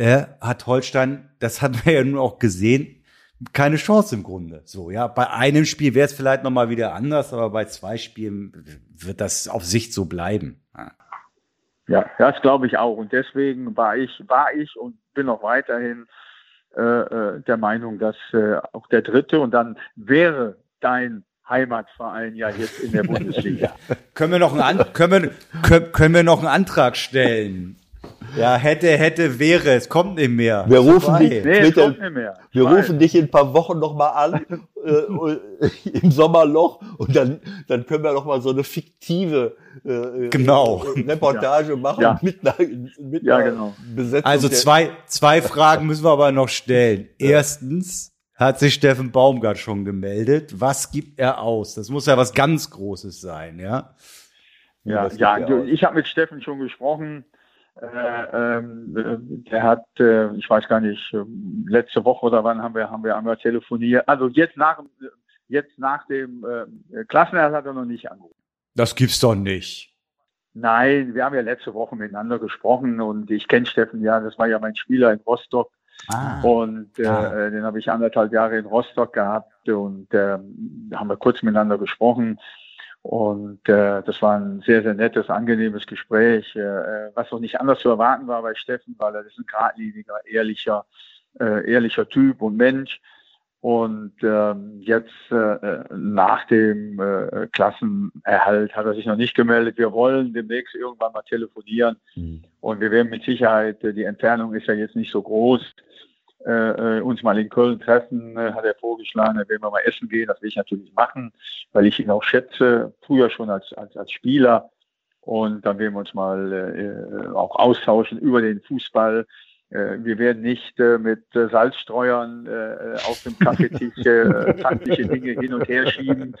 äh, hat Holstein, das hat man ja nun auch gesehen, keine Chance im Grunde. So, ja. Bei einem Spiel wäre es vielleicht nochmal wieder anders, aber bei zwei Spielen wird das auf Sicht so bleiben. Ja, ja das glaube ich auch. Und deswegen war ich, war ich und bin auch weiterhin äh, äh der Meinung, dass äh, auch der dritte und dann wäre dein Heimatverein ja jetzt in der *laughs* Bundesliga. können wir noch einen, wir, können, können wir noch einen Antrag stellen? Ja, hätte, hätte, wäre, es kommt nicht mehr. Wir rufen dich, nee, es kommt nicht mehr. Wir rufen dich in ein paar Wochen nochmal an, äh, im Sommerloch, und dann, dann können wir nochmal so eine fiktive äh, genau. Reportage machen ja. mit einer, mit ja, genau. Besetzung. Also zwei, zwei Fragen müssen wir aber noch stellen. Erstens, hat sich Steffen Baumgart schon gemeldet. Was gibt er aus? Das muss ja was ganz Großes sein, ja? Ja, ja, ich habe mit Steffen schon gesprochen. Äh, ähm, der hat, äh, ich weiß gar nicht, äh, letzte Woche oder wann haben wir, haben wir einmal telefoniert. Also jetzt nach, jetzt nach dem äh, Klassenerhalt hat er noch nicht angerufen. Das gibt's doch nicht. Nein, wir haben ja letzte Woche miteinander gesprochen und ich kenne Steffen ja, das war ja mein Spieler in Rostock. Ah, und äh, ah. den habe ich anderthalb Jahre in Rostock gehabt und äh, haben wir kurz miteinander gesprochen. Und äh, das war ein sehr, sehr nettes, angenehmes Gespräch, äh, was auch nicht anders zu erwarten war bei Steffen, weil er ist ein geradliniger, ehrlicher, äh, ehrlicher Typ und Mensch. Und ähm, jetzt äh, nach dem äh, Klassenerhalt hat er sich noch nicht gemeldet. Wir wollen demnächst irgendwann mal telefonieren. Mhm. Und wir werden mit Sicherheit, äh, die Entfernung ist ja jetzt nicht so groß, äh, äh, uns mal in Köln treffen, äh, hat er vorgeschlagen, da werden wir mal essen gehen. Das will ich natürlich machen, weil ich ihn auch schätze, früher schon als, als, als Spieler. Und dann werden wir uns mal äh, auch austauschen über den Fußball. Äh, wir werden nicht äh, mit äh, Salzstreuern äh, auf dem Kaffeetisch äh, *laughs* taktische Dinge hin und her schieben,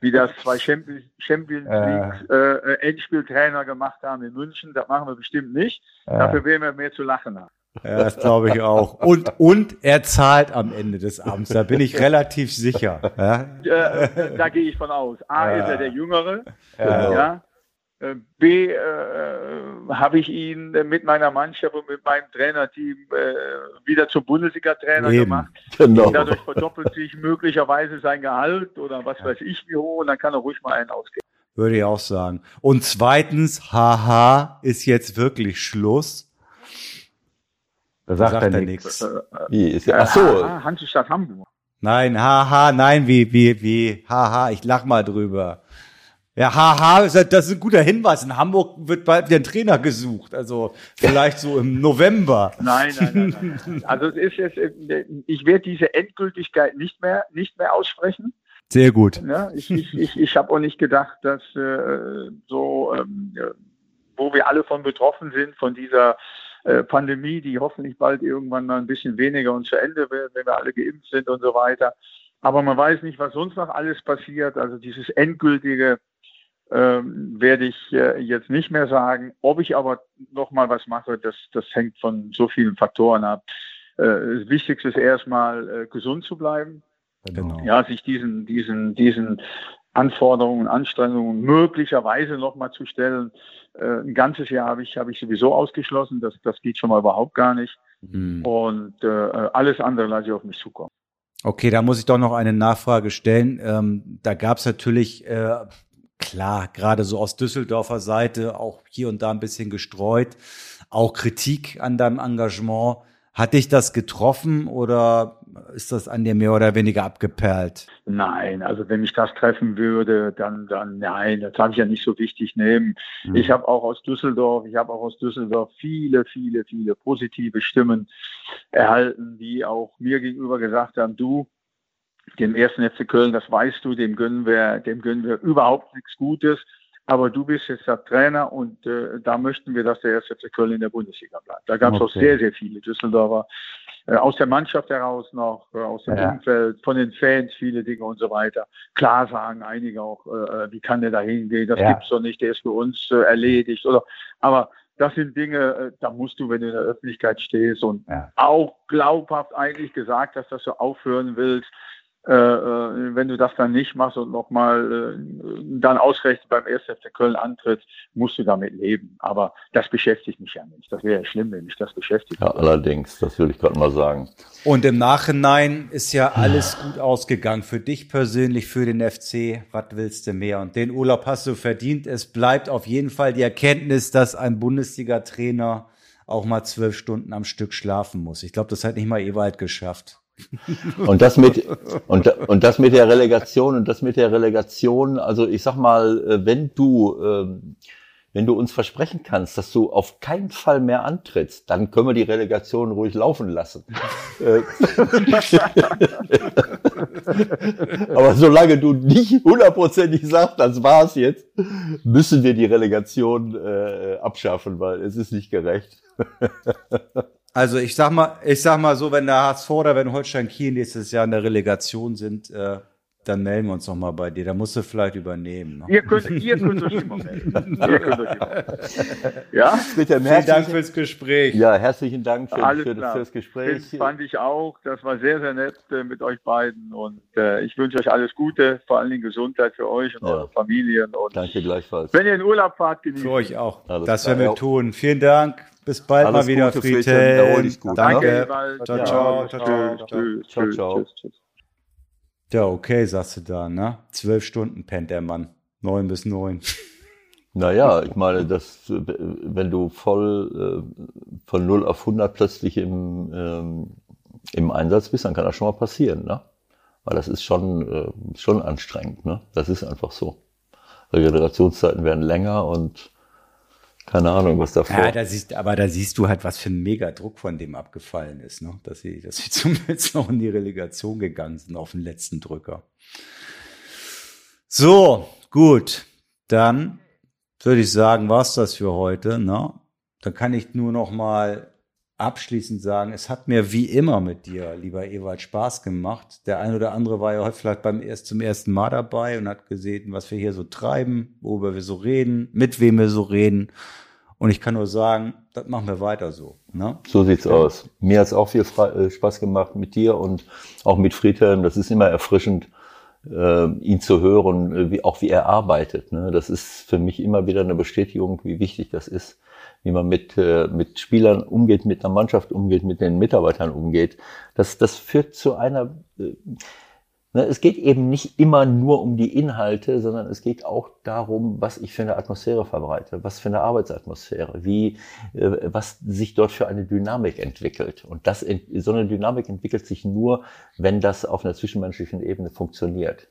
wie das zwei Champions, Champions League äh, Endspieltrainer gemacht haben in München. Das machen wir bestimmt nicht. Dafür werden wir mehr zu lachen haben. Ja, das glaube ich auch. Und, und er zahlt am Ende des Abends, da bin ich relativ sicher. Ja? Äh, da gehe ich von aus. A ja. ist er der Jüngere. Ja. ja. Äh, B äh, habe ich ihn mit meiner Mannschaft und mit meinem Trainerteam äh, wieder zum Bundesliga-Trainer gemacht. Genau. Dadurch verdoppelt sich möglicherweise sein Gehalt oder was weiß ich wie hoch und dann kann er ruhig mal einen ausgeben. Würde ich auch sagen. Und zweitens, haha, ist jetzt wirklich Schluss. Da sagt, sagt er nichts. Wie ist ja, ach so. Hansestadt Hamburg. Nein, haha, nein, wie, wie, wie, haha, ich lach mal drüber. Ja, haha, das ist ein guter Hinweis. In Hamburg wird bald wieder ein Trainer gesucht. Also vielleicht so im November. Nein, nein, nein. nein. Also es ist jetzt, ich werde diese Endgültigkeit nicht mehr, nicht mehr aussprechen. Sehr gut. Ja, ich ich, ich, ich habe auch nicht gedacht, dass äh, so, ähm, wo wir alle von betroffen sind, von dieser äh, Pandemie, die hoffentlich bald irgendwann mal ein bisschen weniger und zu Ende wird, wenn wir alle geimpft sind und so weiter. Aber man weiß nicht, was sonst noch alles passiert. Also dieses endgültige ähm, werde ich äh, jetzt nicht mehr sagen. Ob ich aber noch mal was mache, das, das hängt von so vielen Faktoren ab. Äh, das Wichtigste ist erstmal äh, gesund zu bleiben. Genau. Ja, sich diesen, diesen, diesen Anforderungen, Anstrengungen möglicherweise noch mal zu stellen. Äh, ein ganzes Jahr habe ich, habe ich sowieso ausgeschlossen. Das, das geht schon mal überhaupt gar nicht. Mhm. Und äh, alles andere lasse ich auf mich zukommen. Okay, da muss ich doch noch eine Nachfrage stellen. Ähm, da gab es natürlich, äh, klar, gerade so aus Düsseldorfer Seite auch hier und da ein bisschen gestreut, auch Kritik an deinem Engagement. Hat dich das getroffen oder ist das an dir mehr oder weniger abgeperlt? Nein, also wenn mich das treffen würde, dann, dann nein, das habe ich ja nicht so wichtig nehmen. Mhm. Ich habe auch aus Düsseldorf, ich habe auch aus Düsseldorf viele, viele, viele positive Stimmen erhalten, die auch mir gegenüber gesagt haben, du, dem ersten FC Köln, das weißt du, dem gönnen wir, dem gönnen wir überhaupt nichts Gutes aber du bist jetzt der Trainer und äh, da möchten wir, dass der erste FC Köln in der Bundesliga bleibt. Da gab es okay. auch sehr, sehr viele Düsseldorfer äh, aus der Mannschaft heraus noch, äh, aus dem ja. Umfeld, von den Fans viele Dinge und so weiter. Klar sagen einige auch, äh, wie kann der da hingehen? Das ja. gibt's doch nicht, der ist für uns erledigt. Oder aber das sind Dinge, da musst du, wenn du in der Öffentlichkeit stehst und ja. auch glaubhaft eigentlich gesagt hast, dass du aufhören willst, äh, äh, wenn du das dann nicht machst und nochmal äh, dann ausgerechnet beim 1. FC Köln antrittst, musst du damit leben. Aber das beschäftigt mich ja nicht. Das wäre ja schlimm, wenn mich das beschäftigt. Ja, allerdings, das würde ich gerade mal sagen. Und im Nachhinein ist ja alles gut ausgegangen. Für dich persönlich, für den FC, was willst du mehr? Und den Urlaub hast du verdient. Es bleibt auf jeden Fall die Erkenntnis, dass ein Bundesliga-Trainer auch mal zwölf Stunden am Stück schlafen muss. Ich glaube, das hat nicht mal Ewald geschafft. *laughs* Und das mit und, und das mit der Relegation und das mit der Relegation, also ich sag mal, äh, wenn du ähm, wenn du uns versprechen kannst, dass du auf keinen Fall mehr antrittst, dann können wir die Relegation ruhig laufen lassen. Äh, *laughs* aber solange du nicht hundertprozentig sagst, das war's jetzt, müssen wir die Relegation äh, abschaffen, weil es ist nicht gerecht. *laughs* Also ich sag mal, ich sag mal so, wenn der HSV oder wenn Holstein Kiel nächstes Jahr in der Relegation sind, äh, dann melden wir uns noch mal bei dir. Da musst du vielleicht übernehmen. Ne? Ihr, könnt, ihr könnt euch immer melden. *laughs* ihr könnt euch immer Ja? Vielen Dank fürs Gespräch. Ja, herzlichen Dank für, Alles für, das, für das Gespräch. Das fand ich auch. Das war sehr, sehr nett äh, mit euch beiden. Und äh, ich wünsche euch alles Gute, vor allen Dingen Gesundheit für euch und ja. eure Familien. Und Danke gleichfalls. Wenn ihr in Urlaub fahrt, genießt Für euch auch. Alles das werden wir tun. Vielen Dank. Bis bald Alles mal wieder, Friedhelm. Danke. Ne? Ciao, ciao. Ciao, ciao. ciao. ciao. Ja, okay, sagst du da, ne? Zwölf Stunden pennt der Mann. Neun bis neun. *laughs* Naja, ich meine, das, wenn du voll äh, von 0 auf 100 plötzlich im, ähm, im Einsatz bist, dann kann das schon mal passieren, ne? Weil das ist schon, äh, schon anstrengend, ne? Das ist einfach so. Regenerationszeiten werden länger und keine Ahnung, was davor. Ja, da siehst, aber da siehst du halt, was für ein Megadruck von dem abgefallen ist, ne? dass sie, dass sie *laughs* zumindest noch in die Relegation gegangen sind auf den letzten Drücker. So, gut. Dann würde ich sagen, war's das für heute. Ne? Dann kann ich nur noch mal abschließend sagen, es hat mir wie immer mit dir, lieber Ewald, Spaß gemacht. Der ein oder andere war ja heute vielleicht beim erst zum ersten Mal dabei und hat gesehen, was wir hier so treiben, worüber wir so reden, mit wem wir so reden. Und ich kann nur sagen, das machen wir weiter so. Ne? So sieht's aus. Mir hat's auch viel äh, Spaß gemacht mit dir und auch mit Friedhelm. Das ist immer erfrischend, äh, ihn zu hören, äh, wie, auch wie er arbeitet. Ne? Das ist für mich immer wieder eine Bestätigung, wie wichtig das ist wie man mit, äh, mit Spielern umgeht, mit einer Mannschaft umgeht, mit den Mitarbeitern umgeht. Das, das führt zu einer, äh, ne, es geht eben nicht immer nur um die Inhalte, sondern es geht auch darum, was ich für eine Atmosphäre verbreite, was für eine Arbeitsatmosphäre, wie, äh, was sich dort für eine Dynamik entwickelt. Und das, so eine Dynamik entwickelt sich nur, wenn das auf einer zwischenmenschlichen Ebene funktioniert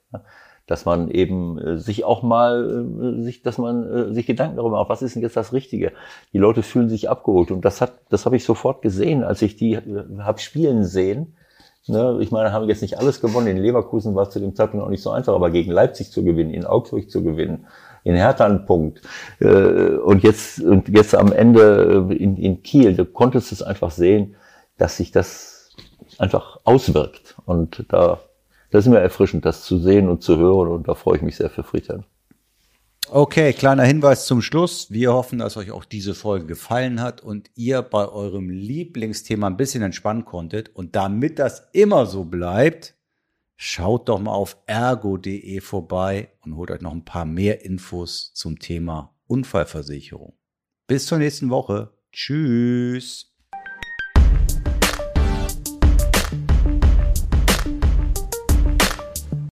dass man eben äh, sich auch mal, äh, sich, dass man äh, sich Gedanken darüber macht, was ist denn jetzt das Richtige? Die Leute fühlen sich abgeholt und das hat, das habe ich sofort gesehen, als ich die äh, habe spielen sehen. Ne? Ich meine, haben jetzt nicht alles gewonnen. In Leverkusen war es zu dem Zeitpunkt auch nicht so einfach, aber gegen Leipzig zu gewinnen, in Augsburg zu gewinnen, in Hertha einen Punkt äh, und jetzt und jetzt am Ende äh, in, in Kiel, du konntest es einfach sehen, dass sich das einfach auswirkt und da das ist mir erfrischend, das zu sehen und zu hören und da freue ich mich sehr für Friedhelm. Okay, kleiner Hinweis zum Schluss. Wir hoffen, dass euch auch diese Folge gefallen hat und ihr bei eurem Lieblingsthema ein bisschen entspannen konntet. Und damit das immer so bleibt, schaut doch mal auf ergo.de vorbei und holt euch noch ein paar mehr Infos zum Thema Unfallversicherung. Bis zur nächsten Woche. Tschüss.